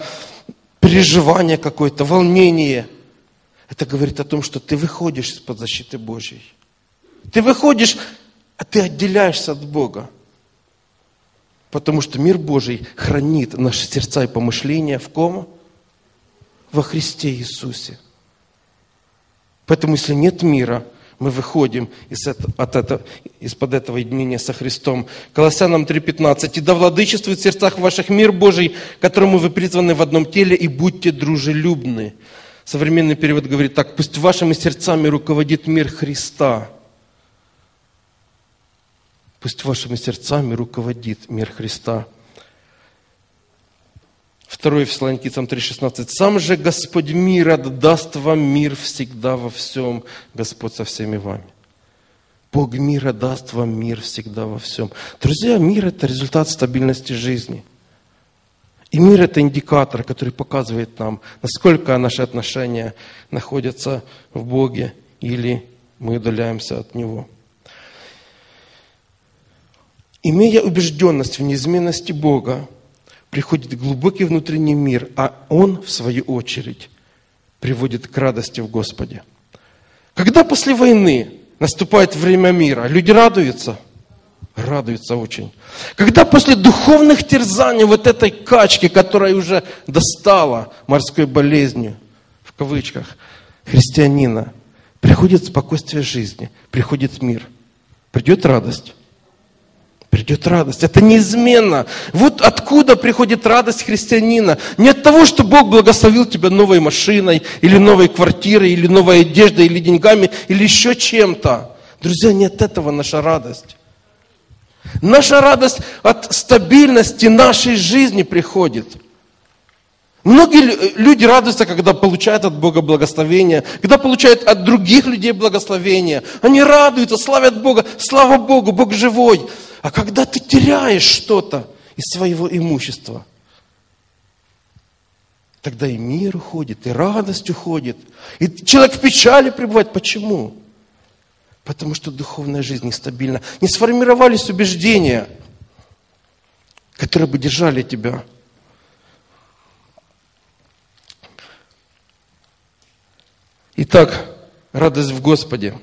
переживание какое-то, волнение, это говорит о том, что ты выходишь из-под защиты Божьей. Ты выходишь, а ты отделяешься от Бога. Потому что мир Божий хранит наши сердца и помышления в ком? Во Христе Иисусе. Поэтому, если нет мира, мы выходим из от этого, из-под этого единения со Христом. Колоссянам 3.15. «И да владычествует в сердцах ваших мир Божий, которому вы призваны в одном теле, и будьте дружелюбны». Современный перевод говорит так. «Пусть вашими сердцами руководит мир Христа». Пусть вашими сердцами руководит мир Христа. 2 Фессалоникийцам 3,16. «Сам же Господь мира даст вам мир всегда во всем, Господь со всеми вами». Бог мира даст вам мир всегда во всем. Друзья, мир – это результат стабильности жизни. И мир – это индикатор, который показывает нам, насколько наши отношения находятся в Боге или мы удаляемся от Него. Имея убежденность в неизменности Бога, приходит глубокий внутренний мир, а Он, в свою очередь, приводит к радости в Господе. Когда после войны наступает время мира, люди радуются? Радуются очень. Когда после духовных терзаний вот этой качки, которая уже достала морской болезнью, в кавычках, христианина, приходит спокойствие жизни, приходит мир, придет радость придет радость. Это неизменно. Вот откуда приходит радость христианина. Не от того, что Бог благословил тебя новой машиной, или новой квартирой, или новой одеждой, или деньгами, или еще чем-то. Друзья, не от этого наша радость. Наша радость от стабильности нашей жизни приходит. Многие люди радуются, когда получают от Бога благословение, когда получают от других людей благословение. Они радуются, славят Бога, слава Богу, Бог живой. А когда ты теряешь что-то из своего имущества, тогда и мир уходит, и радость уходит. И человек в печали пребывает. Почему? Потому что духовная жизнь нестабильна. Не сформировались убеждения, которые бы держали тебя. Итак, радость в Господе.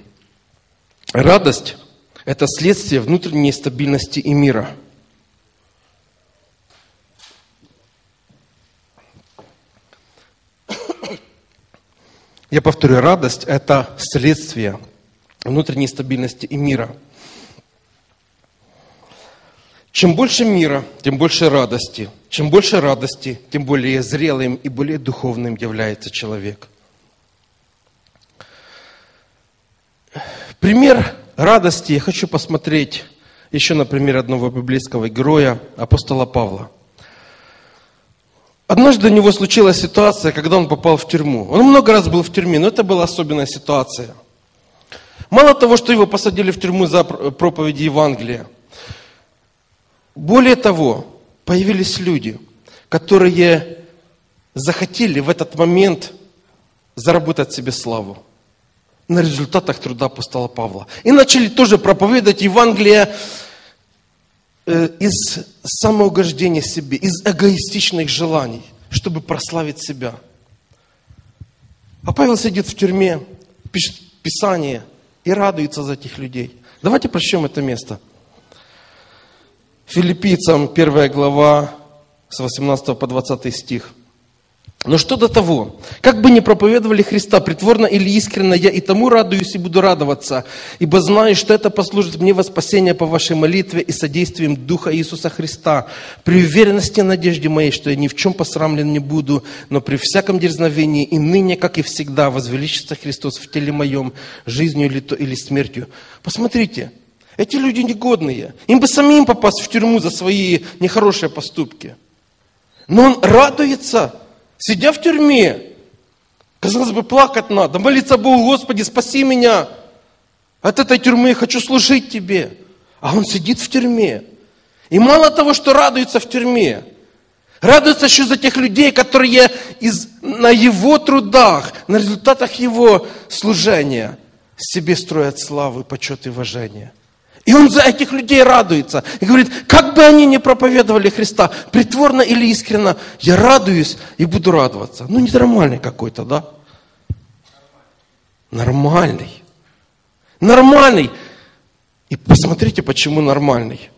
Радость это следствие внутренней стабильности и мира. Я повторю, радость – это следствие внутренней стабильности и мира. Чем больше мира, тем больше радости. чем больше радости, тем более зрелым и более духовным является человек. Пример радости я хочу посмотреть еще на пример одного библейского героя, апостола Павла. Однажды у него случилась ситуация, когда он попал в тюрьму. Он много раз был в тюрьме, но это была особенная ситуация. Мало того, что его посадили в тюрьму за проповеди Евангелия, более того, появились люди, которые захотели в этот момент заработать себе славу на результатах труда апостола Павла. И начали тоже проповедовать Евангелие э, из самоугождения себе, из эгоистичных желаний, чтобы прославить себя. А Павел сидит в тюрьме, пишет Писание и радуется за этих людей. Давайте прочтем это место. Филиппийцам 1 глава с 18 по 20 стих. Но что до того, как бы ни проповедовали Христа притворно или искренно, я и тому радуюсь и буду радоваться, ибо знаю, что это послужит мне во спасение по вашей молитве и содействием Духа Иисуса Христа, при уверенности и надежде моей, что я ни в чем посрамлен не буду, но при всяком дерзновении и ныне, как и всегда, возвеличится Христос в теле моем, жизнью или, то, или смертью. Посмотрите, эти люди негодные, им бы самим попасть в тюрьму за свои нехорошие поступки. Но он радуется, сидя в тюрьме. Казалось бы, плакать надо, молиться Богу, Господи, спаси меня. От этой тюрьмы я хочу служить Тебе. А он сидит в тюрьме. И мало того, что радуется в тюрьме, радуется еще за тех людей, которые из, на его трудах, на результатах его служения себе строят славу, почет и уважение. И он за этих людей радуется. И говорит, как бы они ни проповедовали Христа, притворно или искренно, я радуюсь и буду радоваться. Ну, ненормальный какой-то, да? Нормальный. Нормальный. И посмотрите, почему нормальный.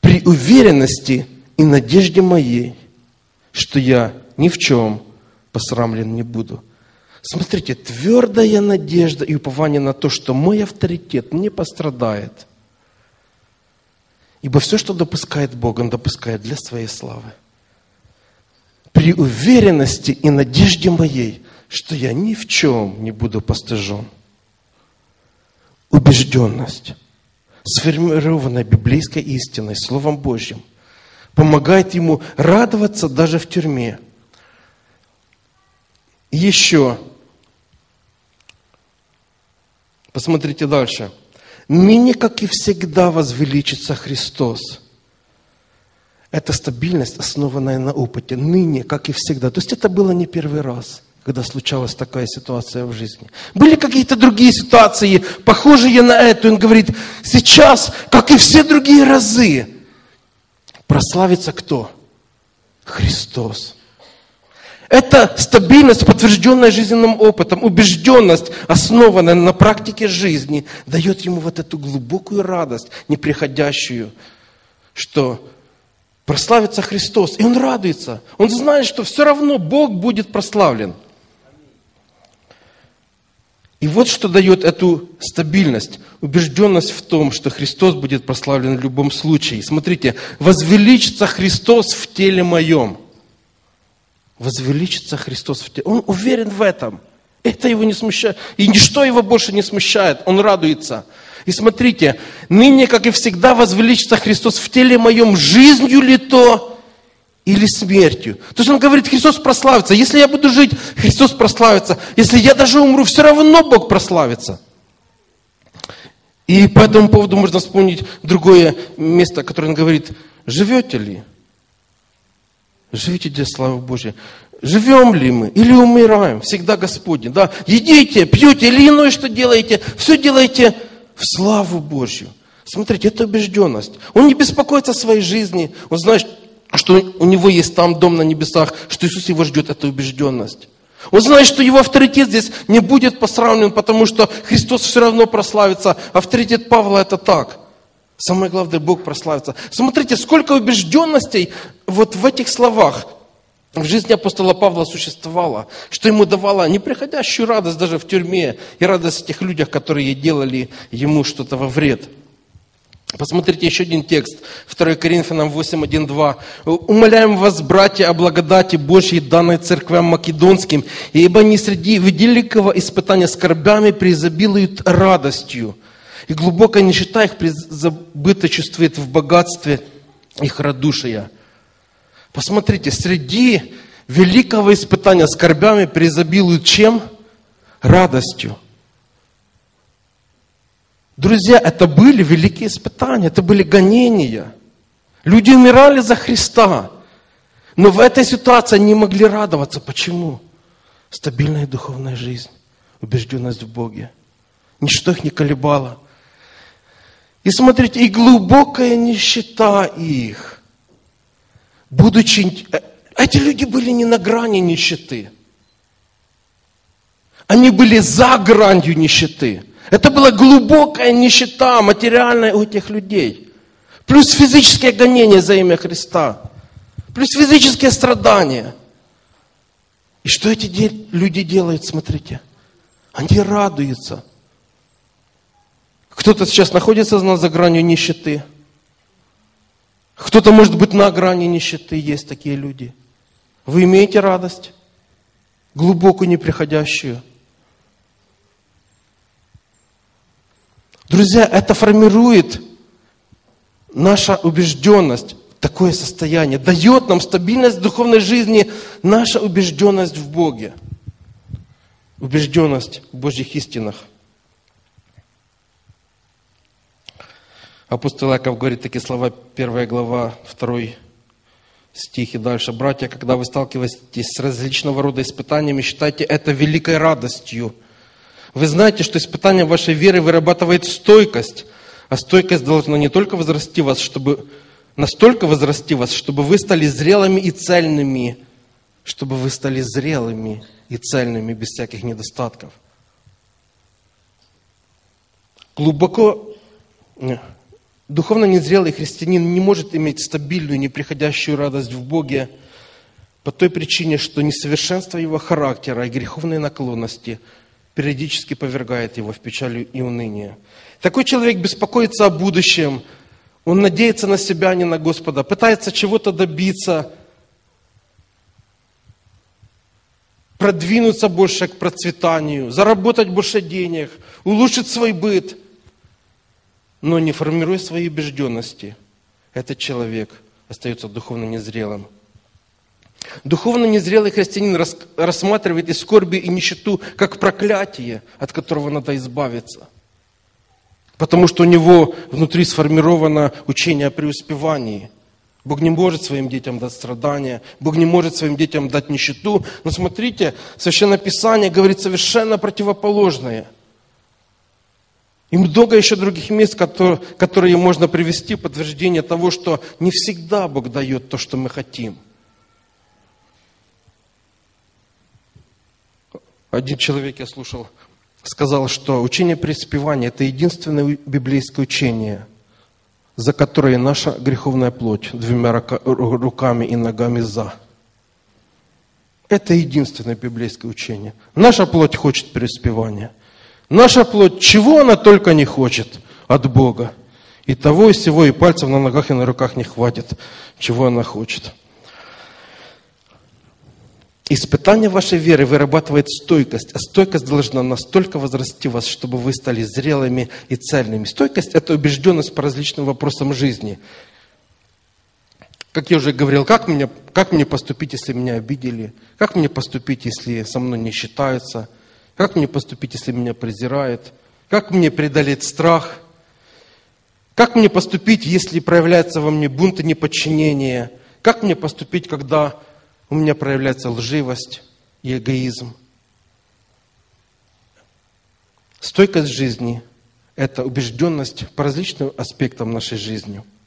При уверенности и надежде моей, что я ни в чем посрамлен не буду – Смотрите, твердая надежда и упование на то, что мой авторитет не пострадает. Ибо все, что допускает Бог, Он допускает для своей славы. При уверенности и надежде моей, что я ни в чем не буду постыжен. Убежденность, сформированная библейской истиной, Словом Божьим, помогает ему радоваться даже в тюрьме. Еще Посмотрите дальше. Ныне, как и всегда, возвеличится Христос. Это стабильность, основанная на опыте. Ныне, как и всегда. То есть это было не первый раз, когда случалась такая ситуация в жизни. Были какие-то другие ситуации, похожие на эту. Он говорит, сейчас, как и все другие разы, прославится кто? Христос. Это стабильность, подтвержденная жизненным опытом, убежденность, основанная на практике жизни, дает ему вот эту глубокую радость, неприходящую, что прославится Христос. И он радуется. Он знает, что все равно Бог будет прославлен. И вот что дает эту стабильность, убежденность в том, что Христос будет прославлен в любом случае. Смотрите, возвеличится Христос в теле моем – возвеличится Христос в тебе. Он уверен в этом. Это его не смущает. И ничто его больше не смущает. Он радуется. И смотрите, ныне, как и всегда, возвеличится Христос в теле моем, жизнью ли то или смертью. То есть он говорит, Христос прославится. Если я буду жить, Христос прославится. Если я даже умру, все равно Бог прославится. И по этому поводу можно вспомнить другое место, которое он говорит, живете ли? Живите для славы Божьей. Живем ли мы или умираем? Всегда Господень. Да? Едите, пьете или иное, что делаете. Все делаете в славу Божью. Смотрите, это убежденность. Он не беспокоится о своей жизни. Он знает, что у него есть там дом на небесах, что Иисус его ждет, это убежденность. Он знает, что его авторитет здесь не будет посравнен, потому что Христос все равно прославится. Авторитет Павла это так. Самое главное, Бог прославится. Смотрите, сколько убежденностей вот в этих словах в жизни апостола Павла существовало, что ему давало неприходящую радость даже в тюрьме и радость в тех людях, которые делали ему что-то во вред. Посмотрите еще один текст, 2 Коринфянам 8, 1, 2. «Умоляем вас, братья, о благодати Божьей, данной церквям македонским, ибо не среди великого испытания скорбями преизобилуют радостью, и глубокая нищета их призабыто чувствует в богатстве их радушия». Посмотрите, среди великого испытания скорбями преизобилуют чем? Радостью. Друзья, это были великие испытания, это были гонения. Люди умирали за Христа. Но в этой ситуации они могли радоваться. Почему? Стабильная духовная жизнь, убежденность в Боге. Ничто их не колебало. И смотрите, и глубокая нищета их. Будучи... Э, эти люди были не на грани нищеты. Они были за гранью нищеты. Это была глубокая нищета материальная у этих людей. Плюс физические гонения за имя Христа. Плюс физические страдания. И что эти люди делают, смотрите? Они радуются. Кто-то сейчас находится за гранью нищеты. Кто-то может быть на грани нищеты. Есть такие люди. Вы имеете радость? Глубокую, неприходящую. Друзья, это формирует наша убежденность, такое состояние, дает нам стабильность в духовной жизни, наша убежденность в Боге, убежденность в Божьих истинах. Апостол Яков говорит такие слова, первая глава, второй стих и дальше. «Братья, когда вы сталкиваетесь с различного рода испытаниями, считайте это великой радостью – вы знаете, что испытание вашей веры вырабатывает стойкость, а стойкость должна не только возрасти вас, чтобы настолько возрасти вас, чтобы вы стали зрелыми и цельными, чтобы вы стали зрелыми и цельными без всяких недостатков. Глубоко духовно незрелый христианин не может иметь стабильную, неприходящую радость в Боге по той причине, что несовершенство его характера и греховные наклонности – периодически повергает его в печаль и уныние. Такой человек беспокоится о будущем, он надеется на себя, а не на Господа, пытается чего-то добиться, продвинуться больше к процветанию, заработать больше денег, улучшить свой быт, но не формируя свои убежденности, этот человек остается духовно незрелым. Духовно незрелый христианин рассматривает и скорби, и нищету как проклятие, от которого надо избавиться. Потому что у него внутри сформировано учение о преуспевании. Бог не может своим детям дать страдания, Бог не может своим детям дать нищету. Но смотрите, Священное Писание говорит совершенно противоположное. И много еще других мест, которые, которые можно привести в подтверждение того, что не всегда Бог дает то, что мы хотим – Один человек, я слушал, сказал, что учение преуспевания – это единственное библейское учение, за которое наша греховная плоть двумя руками и ногами за. Это единственное библейское учение. Наша плоть хочет преуспевания. Наша плоть, чего она только не хочет от Бога. И того, и всего, и пальцев на ногах и на руках не хватит, чего она хочет. Испытание вашей веры вырабатывает стойкость, а стойкость должна настолько возрасти вас, чтобы вы стали зрелыми и цельными. Стойкость – это убежденность по различным вопросам жизни. Как я уже говорил, как мне, как мне поступить, если меня обидели? Как мне поступить, если со мной не считаются? Как мне поступить, если меня презирают? Как мне преодолеть страх? Как мне поступить, если проявляется во мне бунт и неподчинение? Как мне поступить, когда у меня проявляется лживость и эгоизм. Стойкость жизни – это убежденность по различным аспектам нашей жизни –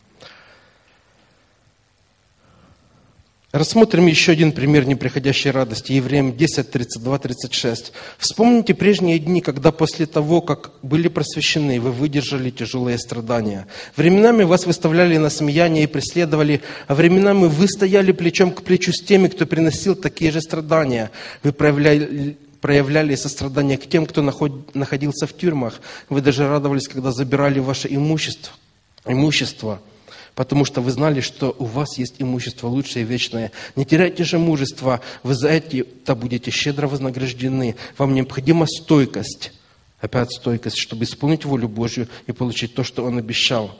Рассмотрим еще один пример неприходящей радости. Евреям 10, 32, 36. Вспомните прежние дни, когда после того, как были просвещены, вы выдержали тяжелые страдания. Временами вас выставляли на смеяние и преследовали, а временами вы стояли плечом к плечу с теми, кто приносил такие же страдания. Вы проявляли, проявляли сострадание к тем, кто находился в тюрьмах. Вы даже радовались, когда забирали ваше имущество. имущество, потому что вы знали, что у вас есть имущество лучшее и вечное. Не теряйте же мужество, вы за это будете щедро вознаграждены. Вам необходима стойкость, опять стойкость, чтобы исполнить волю Божью и получить то, что Он обещал.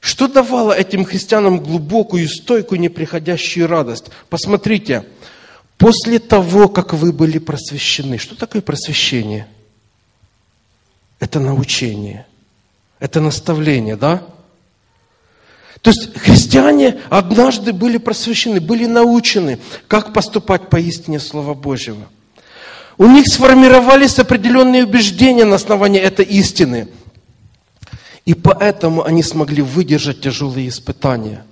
Что давало этим христианам глубокую, стойкую, неприходящую радость? Посмотрите, после того, как вы были просвещены, что такое просвещение? Это научение, это наставление, да? То есть христиане однажды были просвещены, были научены, как поступать по истине Слова Божьего. У них сформировались определенные убеждения на основании этой истины. И поэтому они смогли выдержать тяжелые испытания.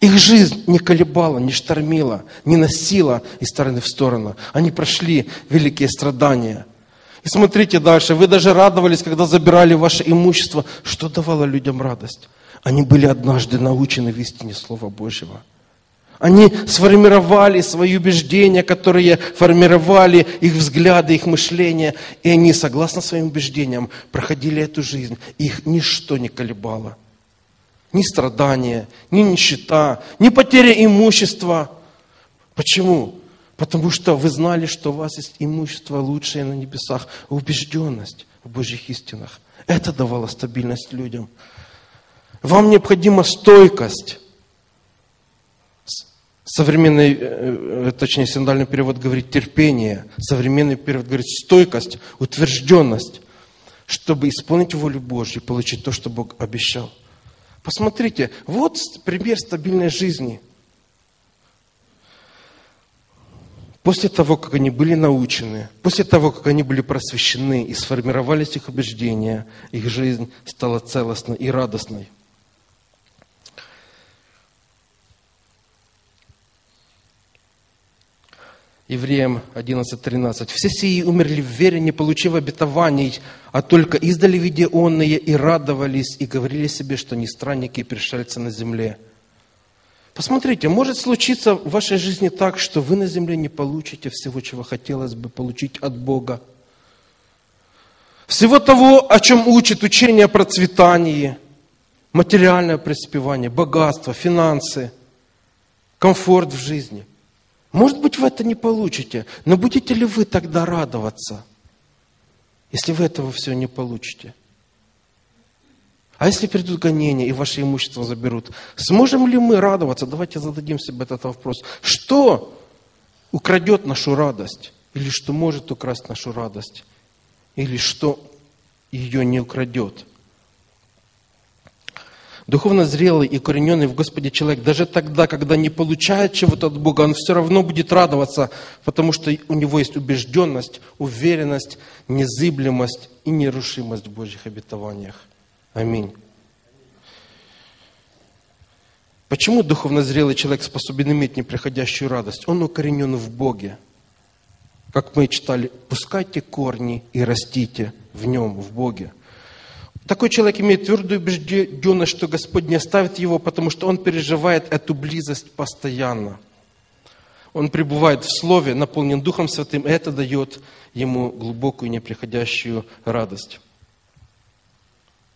Их жизнь не колебала, не штормила, не носила из стороны в сторону. Они прошли великие страдания. И смотрите дальше, вы даже радовались, когда забирали ваше имущество. Что давало людям радость? Они были однажды научены в истине Слова Божьего. Они сформировали свои убеждения, которые формировали их взгляды, их мышления. И они, согласно своим убеждениям, проходили эту жизнь. Их ничто не колебало. Ни страдания, ни нищета, ни потеря имущества. Почему? Потому что вы знали, что у вас есть имущество лучшее на небесах. Убежденность в Божьих истинах. Это давало стабильность людям. Вам необходима стойкость. Современный, э, э, точнее, синдальный перевод говорит терпение. Современный перевод говорит стойкость, утвержденность, чтобы исполнить волю Божью, получить то, что Бог обещал. Посмотрите, вот пример стабильной жизни. После того, как они были научены, после того, как они были просвещены и сформировались их убеждения, их жизнь стала целостной и радостной. Евреям 11.13. «Все сии умерли в вере, не получив обетований, а только издали виде онные и радовались, и говорили себе, что не странники и пришельцы на земле». Посмотрите, может случиться в вашей жизни так, что вы на земле не получите всего, чего хотелось бы получить от Бога. Всего того, о чем учит учение о процветании, материальное преуспевание, богатство, финансы, комфорт в жизни – может быть, вы это не получите, но будете ли вы тогда радоваться, если вы этого все не получите? А если придут гонения и ваше имущество заберут, сможем ли мы радоваться? Давайте зададим себе этот вопрос. Что украдет нашу радость? Или что может украсть нашу радость? Или что ее не украдет? Духовно зрелый и корененный в Господе человек, даже тогда, когда не получает чего-то от Бога, он все равно будет радоваться, потому что у него есть убежденность, уверенность, незыблемость и нерушимость в Божьих обетованиях. Аминь. Почему духовно зрелый человек способен иметь неприходящую радость? Он укоренен в Боге. Как мы читали, пускайте корни и растите в нем, в Боге. Такой человек имеет твердую убежденность, что Господь не оставит его, потому что он переживает эту близость постоянно. Он пребывает в Слове, наполнен Духом Святым, и это дает ему глубокую неприходящую радость.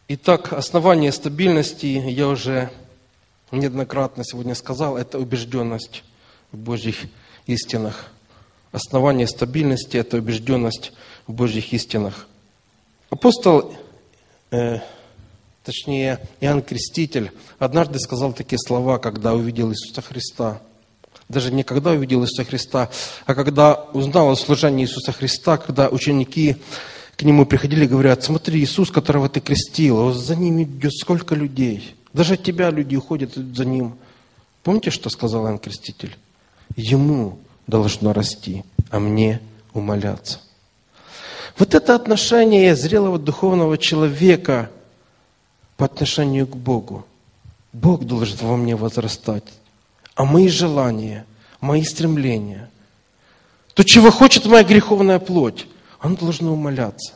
Итак, основание стабильности, я уже неоднократно сегодня сказал, это убежденность в Божьих истинах. Основание стабильности – это убежденность в Божьих истинах. Апостол Э, точнее, Иоанн Креститель однажды сказал такие слова, когда увидел Иисуса Христа. Даже не когда увидел Иисуса Христа, а когда узнал о служении Иисуса Христа, когда ученики к нему приходили и говорят, смотри, Иисус, которого ты крестил, за ним идет сколько людей. Даже от тебя люди уходят за ним. Помните, что сказал Иоанн Креститель? Ему должно расти, а мне умоляться. Вот это отношение зрелого духовного человека по отношению к Богу. Бог должен во мне возрастать, а мои желания, мои стремления, то, чего хочет моя греховная плоть, оно должно умоляться.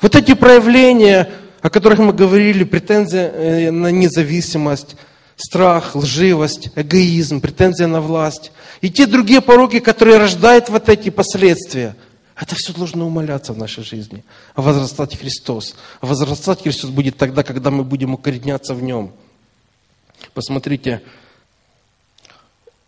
Вот эти проявления, о которых мы говорили, претензия э, на независимость, страх, лживость, эгоизм, претензия на власть и те другие пороки, которые рождают вот эти последствия – Это все должно умоляться в нашей жизни. Возрастать Христос. Возрастать Христос будет тогда, когда мы будем укореняться в Нем. Посмотрите,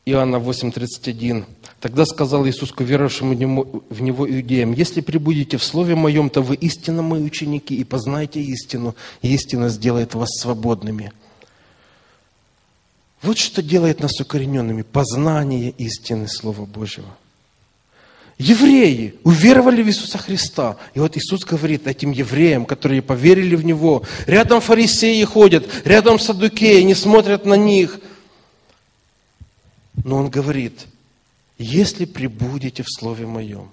Иоанна 8:31. Тогда сказал Иисус к веровавшим в Него иудеям, «Если прибудете в Слове Моем, то вы истинно Мои ученики, и познаете истину, и истина сделает вас свободными». Вот что делает нас укорененными – познание истины Слова Божьего. Евреи уверовали в Иисуса Христа. И вот Иисус говорит этим евреям, которые поверили в Него. Рядом фарисеи ходят, рядом садукеи, не смотрят на них – но он говорит, если прибудете в Слове Моем,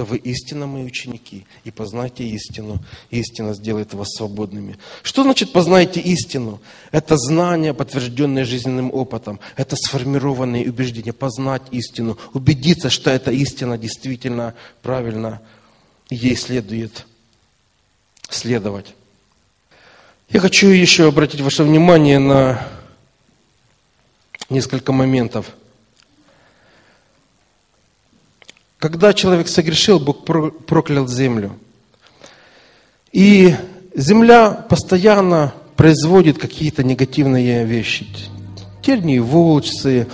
то вы истинно мои ученики, и познайте истину, истина сделает вас свободными. Что значит познайте истину? Это знание, подтвержденное жизненным опытом, это сформированные убеждения, познать истину, убедиться, что эта истина действительно правильно, ей следует следовать. Я хочу еще обратить ваше внимание на несколько моментов – Когда человек согрешил, Бог проклял землю. И земля постоянно производит какие-то негативные вещи. Тернии, волчцы.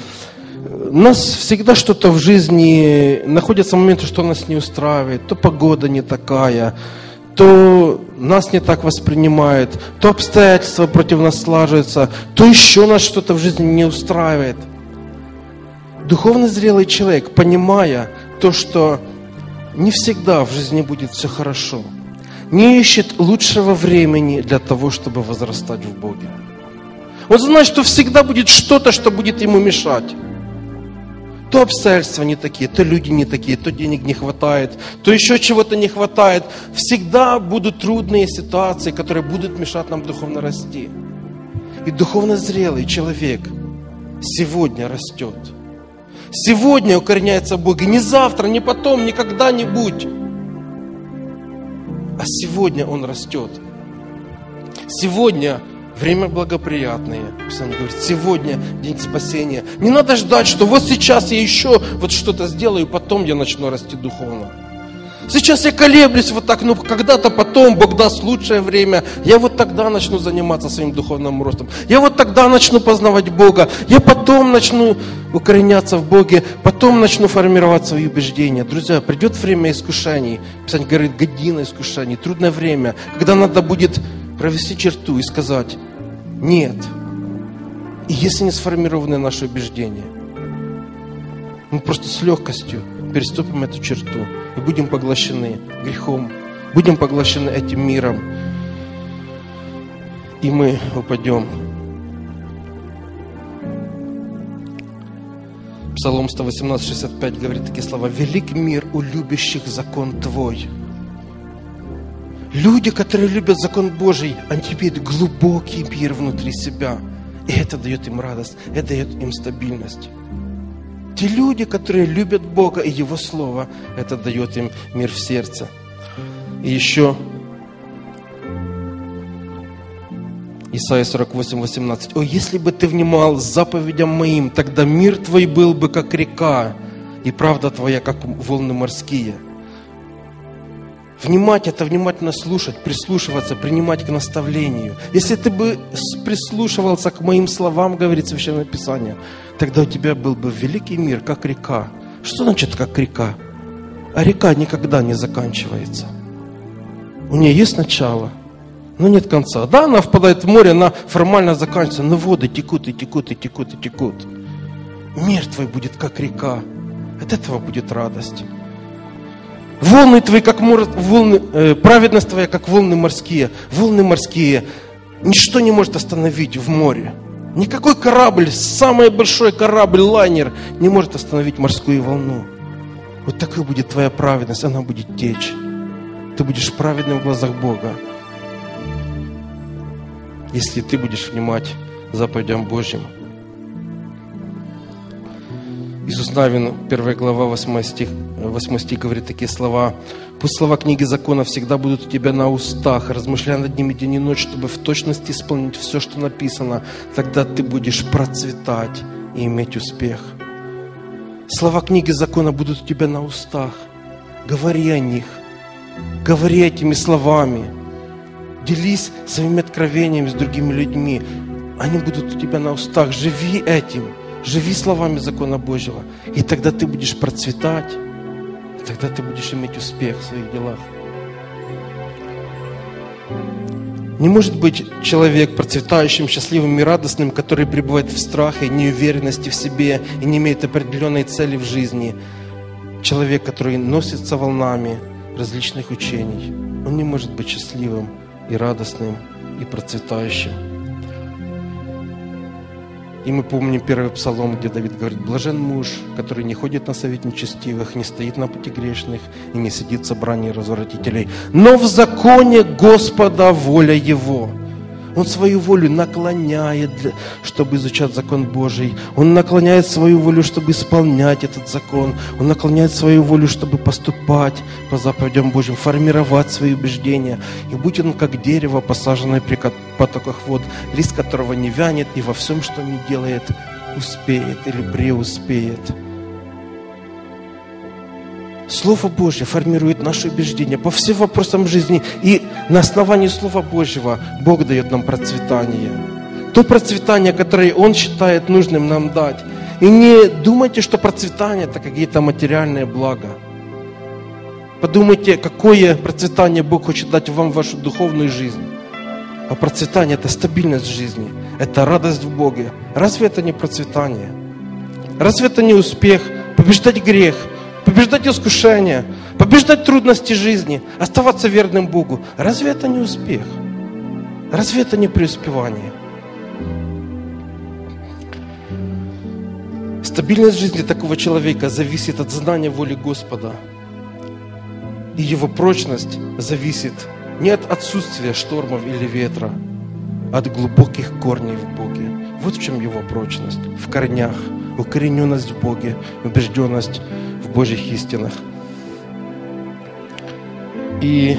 Нас всегда что-то в жизни, находятся моменты, что нас не устраивает. То погода не такая, то нас не так воспринимает, то обстоятельства против нас слаживаются, то еще нас что-то в жизни не устраивает. Духовно зрелый человек, понимая, то, что не всегда в жизни будет все хорошо. Не ищет лучшего времени для того, чтобы возрастать в Боге. Он знает, что всегда будет что-то, что будет ему мешать. То обстоятельства не такие, то люди не такие, то денег не хватает, то еще чего-то не хватает. Всегда будут трудные ситуации, которые будут мешать нам духовно расти. И духовно зрелый человек сегодня растет – Сегодня укореняется в Боге, не завтра, не потом, не когда-нибудь. А сегодня он растет. Сегодня время благоприятное. Писание говорит, сегодня день спасения. Не надо ждать, что вот сейчас я еще вот что-то сделаю, потом я начну расти духовно. Сейчас я колеблюсь вот так, ну когда-то потом Бог даст лучшее время. Я вот тогда начну заниматься своим духовным ростом. Я вот тогда начну познавать Бога. Я потом начну укореняться в Боге, потом начну формировать свои убеждения. Друзья, придет время искушений. Писание говорит, година искушений, трудное время, когда надо будет провести черту и сказать, нет. И если не сформированы наши убеждения, мы просто с легкостью переступим эту черту и будем поглощены грехом, будем поглощены этим миром, и мы упадем. Псалом 118, 65 говорит такие слова. «Велик мир у любящих закон Твой». Люди, которые любят закон Божий, они имеют глубокий мир внутри себя. И это дает им радость, это дает им стабильность. Те люди, которые любят Бога и Его Слово, это дает им мир в сердце. И еще Исайя 48, 18. «О, если бы ты внимал заповедям моим, тогда мир твой был бы, как река, и правда твоя, как волны морские». Внимать – это внимательно слушать, прислушиваться, принимать к наставлению. Если ты бы прислушивался к моим словам, говорит Священное Писание, тогда у тебя был бы великий мир, как река. Что значит как река? А река никогда не заканчивается. У нее есть начало, но нет конца. Да, она впадает в море, она формально заканчивается, но воды текут и текут и текут и текут. Мир твой будет как река. От этого будет радость. Волны твои, как волны, э, праведность твоя, как волны морские. Волны морские. Ничто не может остановить в море. Никакой корабль, самый большой корабль, лайнер не может остановить морскую волну. Вот такой будет твоя праведность, она будет течь. Ты будешь праведным в глазах Бога, если ты будешь внимать заповедям Божьим. Иисус Навин, 1 глава, 8 стих, 8 стих говорит такие слова. «Пусть слова книги закона всегда будут у тебя на устах, размышляя над ними день и ночь, чтобы в точности исполнить все, что написано. Тогда ты будешь процветать и иметь успех». Слова книги закона будут у тебя на устах. говори о них. Говори этими словами. Делись своими откровениями с другими людьми. Они будут у тебя на устах. Живи этим. Живи словами закона Божьего. И тогда ты будешь процветать. И тогда ты будешь иметь успех в своих делах. Не может быть человек процветающим, счастливым и радостным, который пребывает в страхе, неуверенности в себе и не имеет определенной цели в жизни. Человек, который носится волнами различных учений, он не может быть счастливым и радостным и процветающим. И мы помним первый псалом, где Давид говорит, «Блажен муж, который не ходит на совет нечестивых, не стоит на пути грешных и не сидит в собрании развратителей, но в законе Господа воля его». Он свою волю наклоняет, чтобы изучать закон Божий. Он наклоняет свою волю, чтобы исполнять этот закон. Он наклоняет свою волю, чтобы поступать по заповедям Божьим, формировать свои убеждения. И будь он как дерево, посаженное при потоках вод, лист которого не вянет и во всем, что не делает, успеет или преуспеет. Слово Божье формирует наши убеждения по всем вопросам жизни. И на основании Слова Божьего Бог дает нам процветание. То процветание, которое Он считает нужным нам дать. И не думайте, что процветание – это какие-то материальные блага. Подумайте, какое процветание Бог хочет дать вам в вашу духовную жизнь. А процветание – это стабильность жизни, это радость в Боге. Разве это не процветание? Разве это не успех? Побеждать грех – побеждать искушения, побеждать трудности жизни, оставаться верным Богу. Разве это не успех? Разве это не преуспевание? Стабильность жизни такого человека зависит от знания воли Господа. И его прочность зависит не от отсутствия штормов или ветра, а от глубоких корней в Боге. Вот в чем его прочность. В корнях, укорененность в Боге, убежденность Божьих истинах. И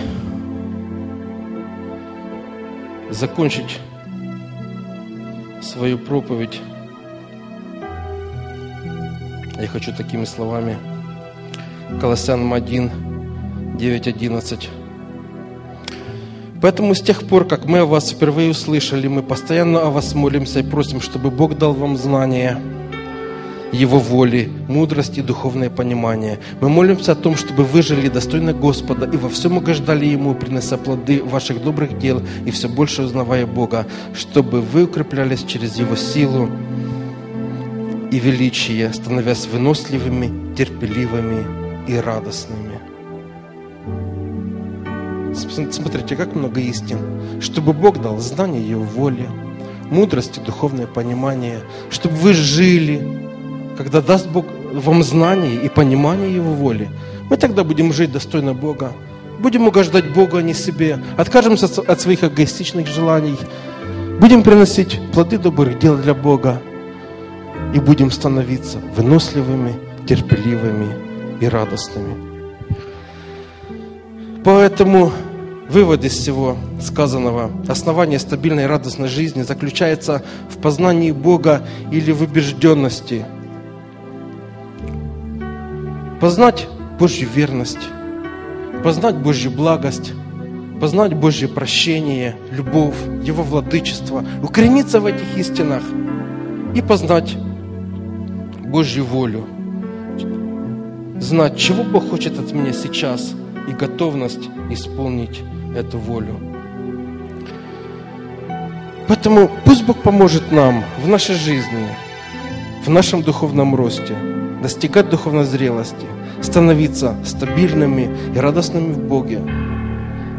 закончить свою проповедь я хочу такими словами. Колоссянам 1, 9, 11. Поэтому с тех пор, как мы о вас впервые услышали, мы постоянно о вас молимся и просим, чтобы Бог дал вам знания – его воли, мудрость и духовное понимание. Мы молимся о том, чтобы вы жили достойно Господа и во всем угождали Ему, принося плоды ваших добрых дел и все больше узнавая Бога, чтобы вы укреплялись через Его силу и величие, становясь выносливыми, терпеливыми и радостными. Смотрите, как много истин. Чтобы Бог дал знание Его воли, мудрость и духовное понимание, чтобы вы жили, когда даст Бог вам знание и понимание Его воли, мы тогда будем жить достойно Бога. Будем угождать Богу, а не себе. Откажемся от своих эгоистичных желаний. Будем приносить плоды добрых дел для Бога. И будем становиться выносливыми, терпеливыми и радостными. Поэтому вывод из всего сказанного, основание стабильной и радостной жизни заключается в познании Бога или в убежденности – познать Божью верность, познать Божью благость, познать Божье прощение, любовь, Его владычество, укорениться в этих истинах и познать Божью волю, знать, чего Бог хочет от меня сейчас и готовность исполнить эту волю. Поэтому пусть Бог поможет нам в нашей жизни, в нашем духовном росте – достигать духовной зрелости, становиться стабильными и радостными в Боге.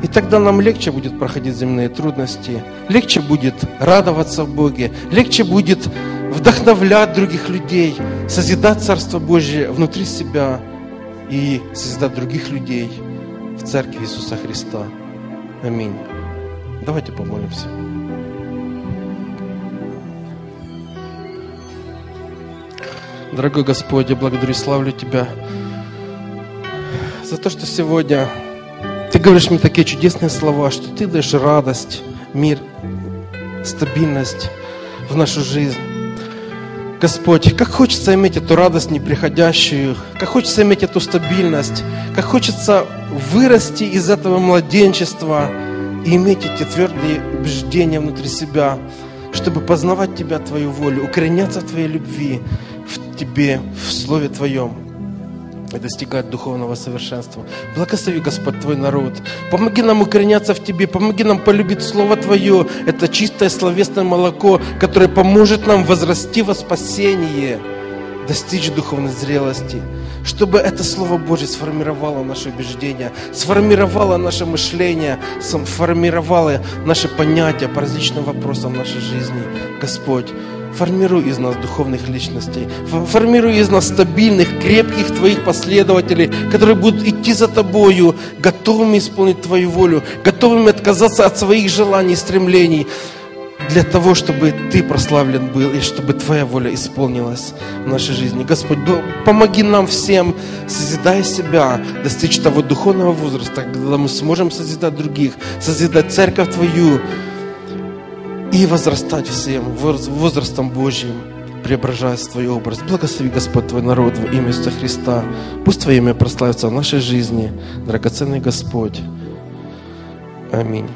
И тогда нам легче будет проходить земные трудности, легче будет радоваться в Боге, легче будет вдохновлять других людей, созидать Царство Божье внутри себя и созидать других людей в Церкви Иисуса Христа. Аминь. Давайте помолимся. Дорогой Господь, я благодарю и славлю Тебя за то, что сегодня Ты говоришь мне такие чудесные слова, что Ты даешь радость, мир, стабильность в нашу жизнь. Господь, как хочется иметь эту радость неприходящую, как хочется иметь эту стабильность, как хочется вырасти из этого младенчества и иметь эти твердые убеждения внутри себя, чтобы познавать Тебя, Твою волю, укореняться в Твоей любви, Тебе, в Слове Твоем и достигать духовного совершенства. Благослови, Господь, Твой народ. Помоги нам укореняться в Тебе, помоги нам полюбить Слово Твое. Это чистое словесное молоко, которое поможет нам возрасти во спасение, достичь духовной зрелости, чтобы это Слово Божье сформировало наше убеждение, сформировало наше мышление, сформировало наши понятия по различным вопросам нашей жизни. Господь, Формируй из нас духовных личностей. Формируй из нас стабильных, крепких Твоих последователей, которые будут идти за Тобою, готовыми исполнить Твою волю, готовыми отказаться от своих желаний и стремлений для того, чтобы Ты прославлен был и чтобы Твоя воля исполнилась в нашей жизни. Господь, помоги нам всем, созидая себя, достичь того духовного возраста, когда мы сможем созидать других, созидать церковь Твою, и возрастать всем возрастом Божьим, преображаясь в Твой образ. Благослови, Господь, Твой народ во имя Иисуса Христа. Пусть Твое имя прославится в нашей жизни, драгоценный Господь. Аминь.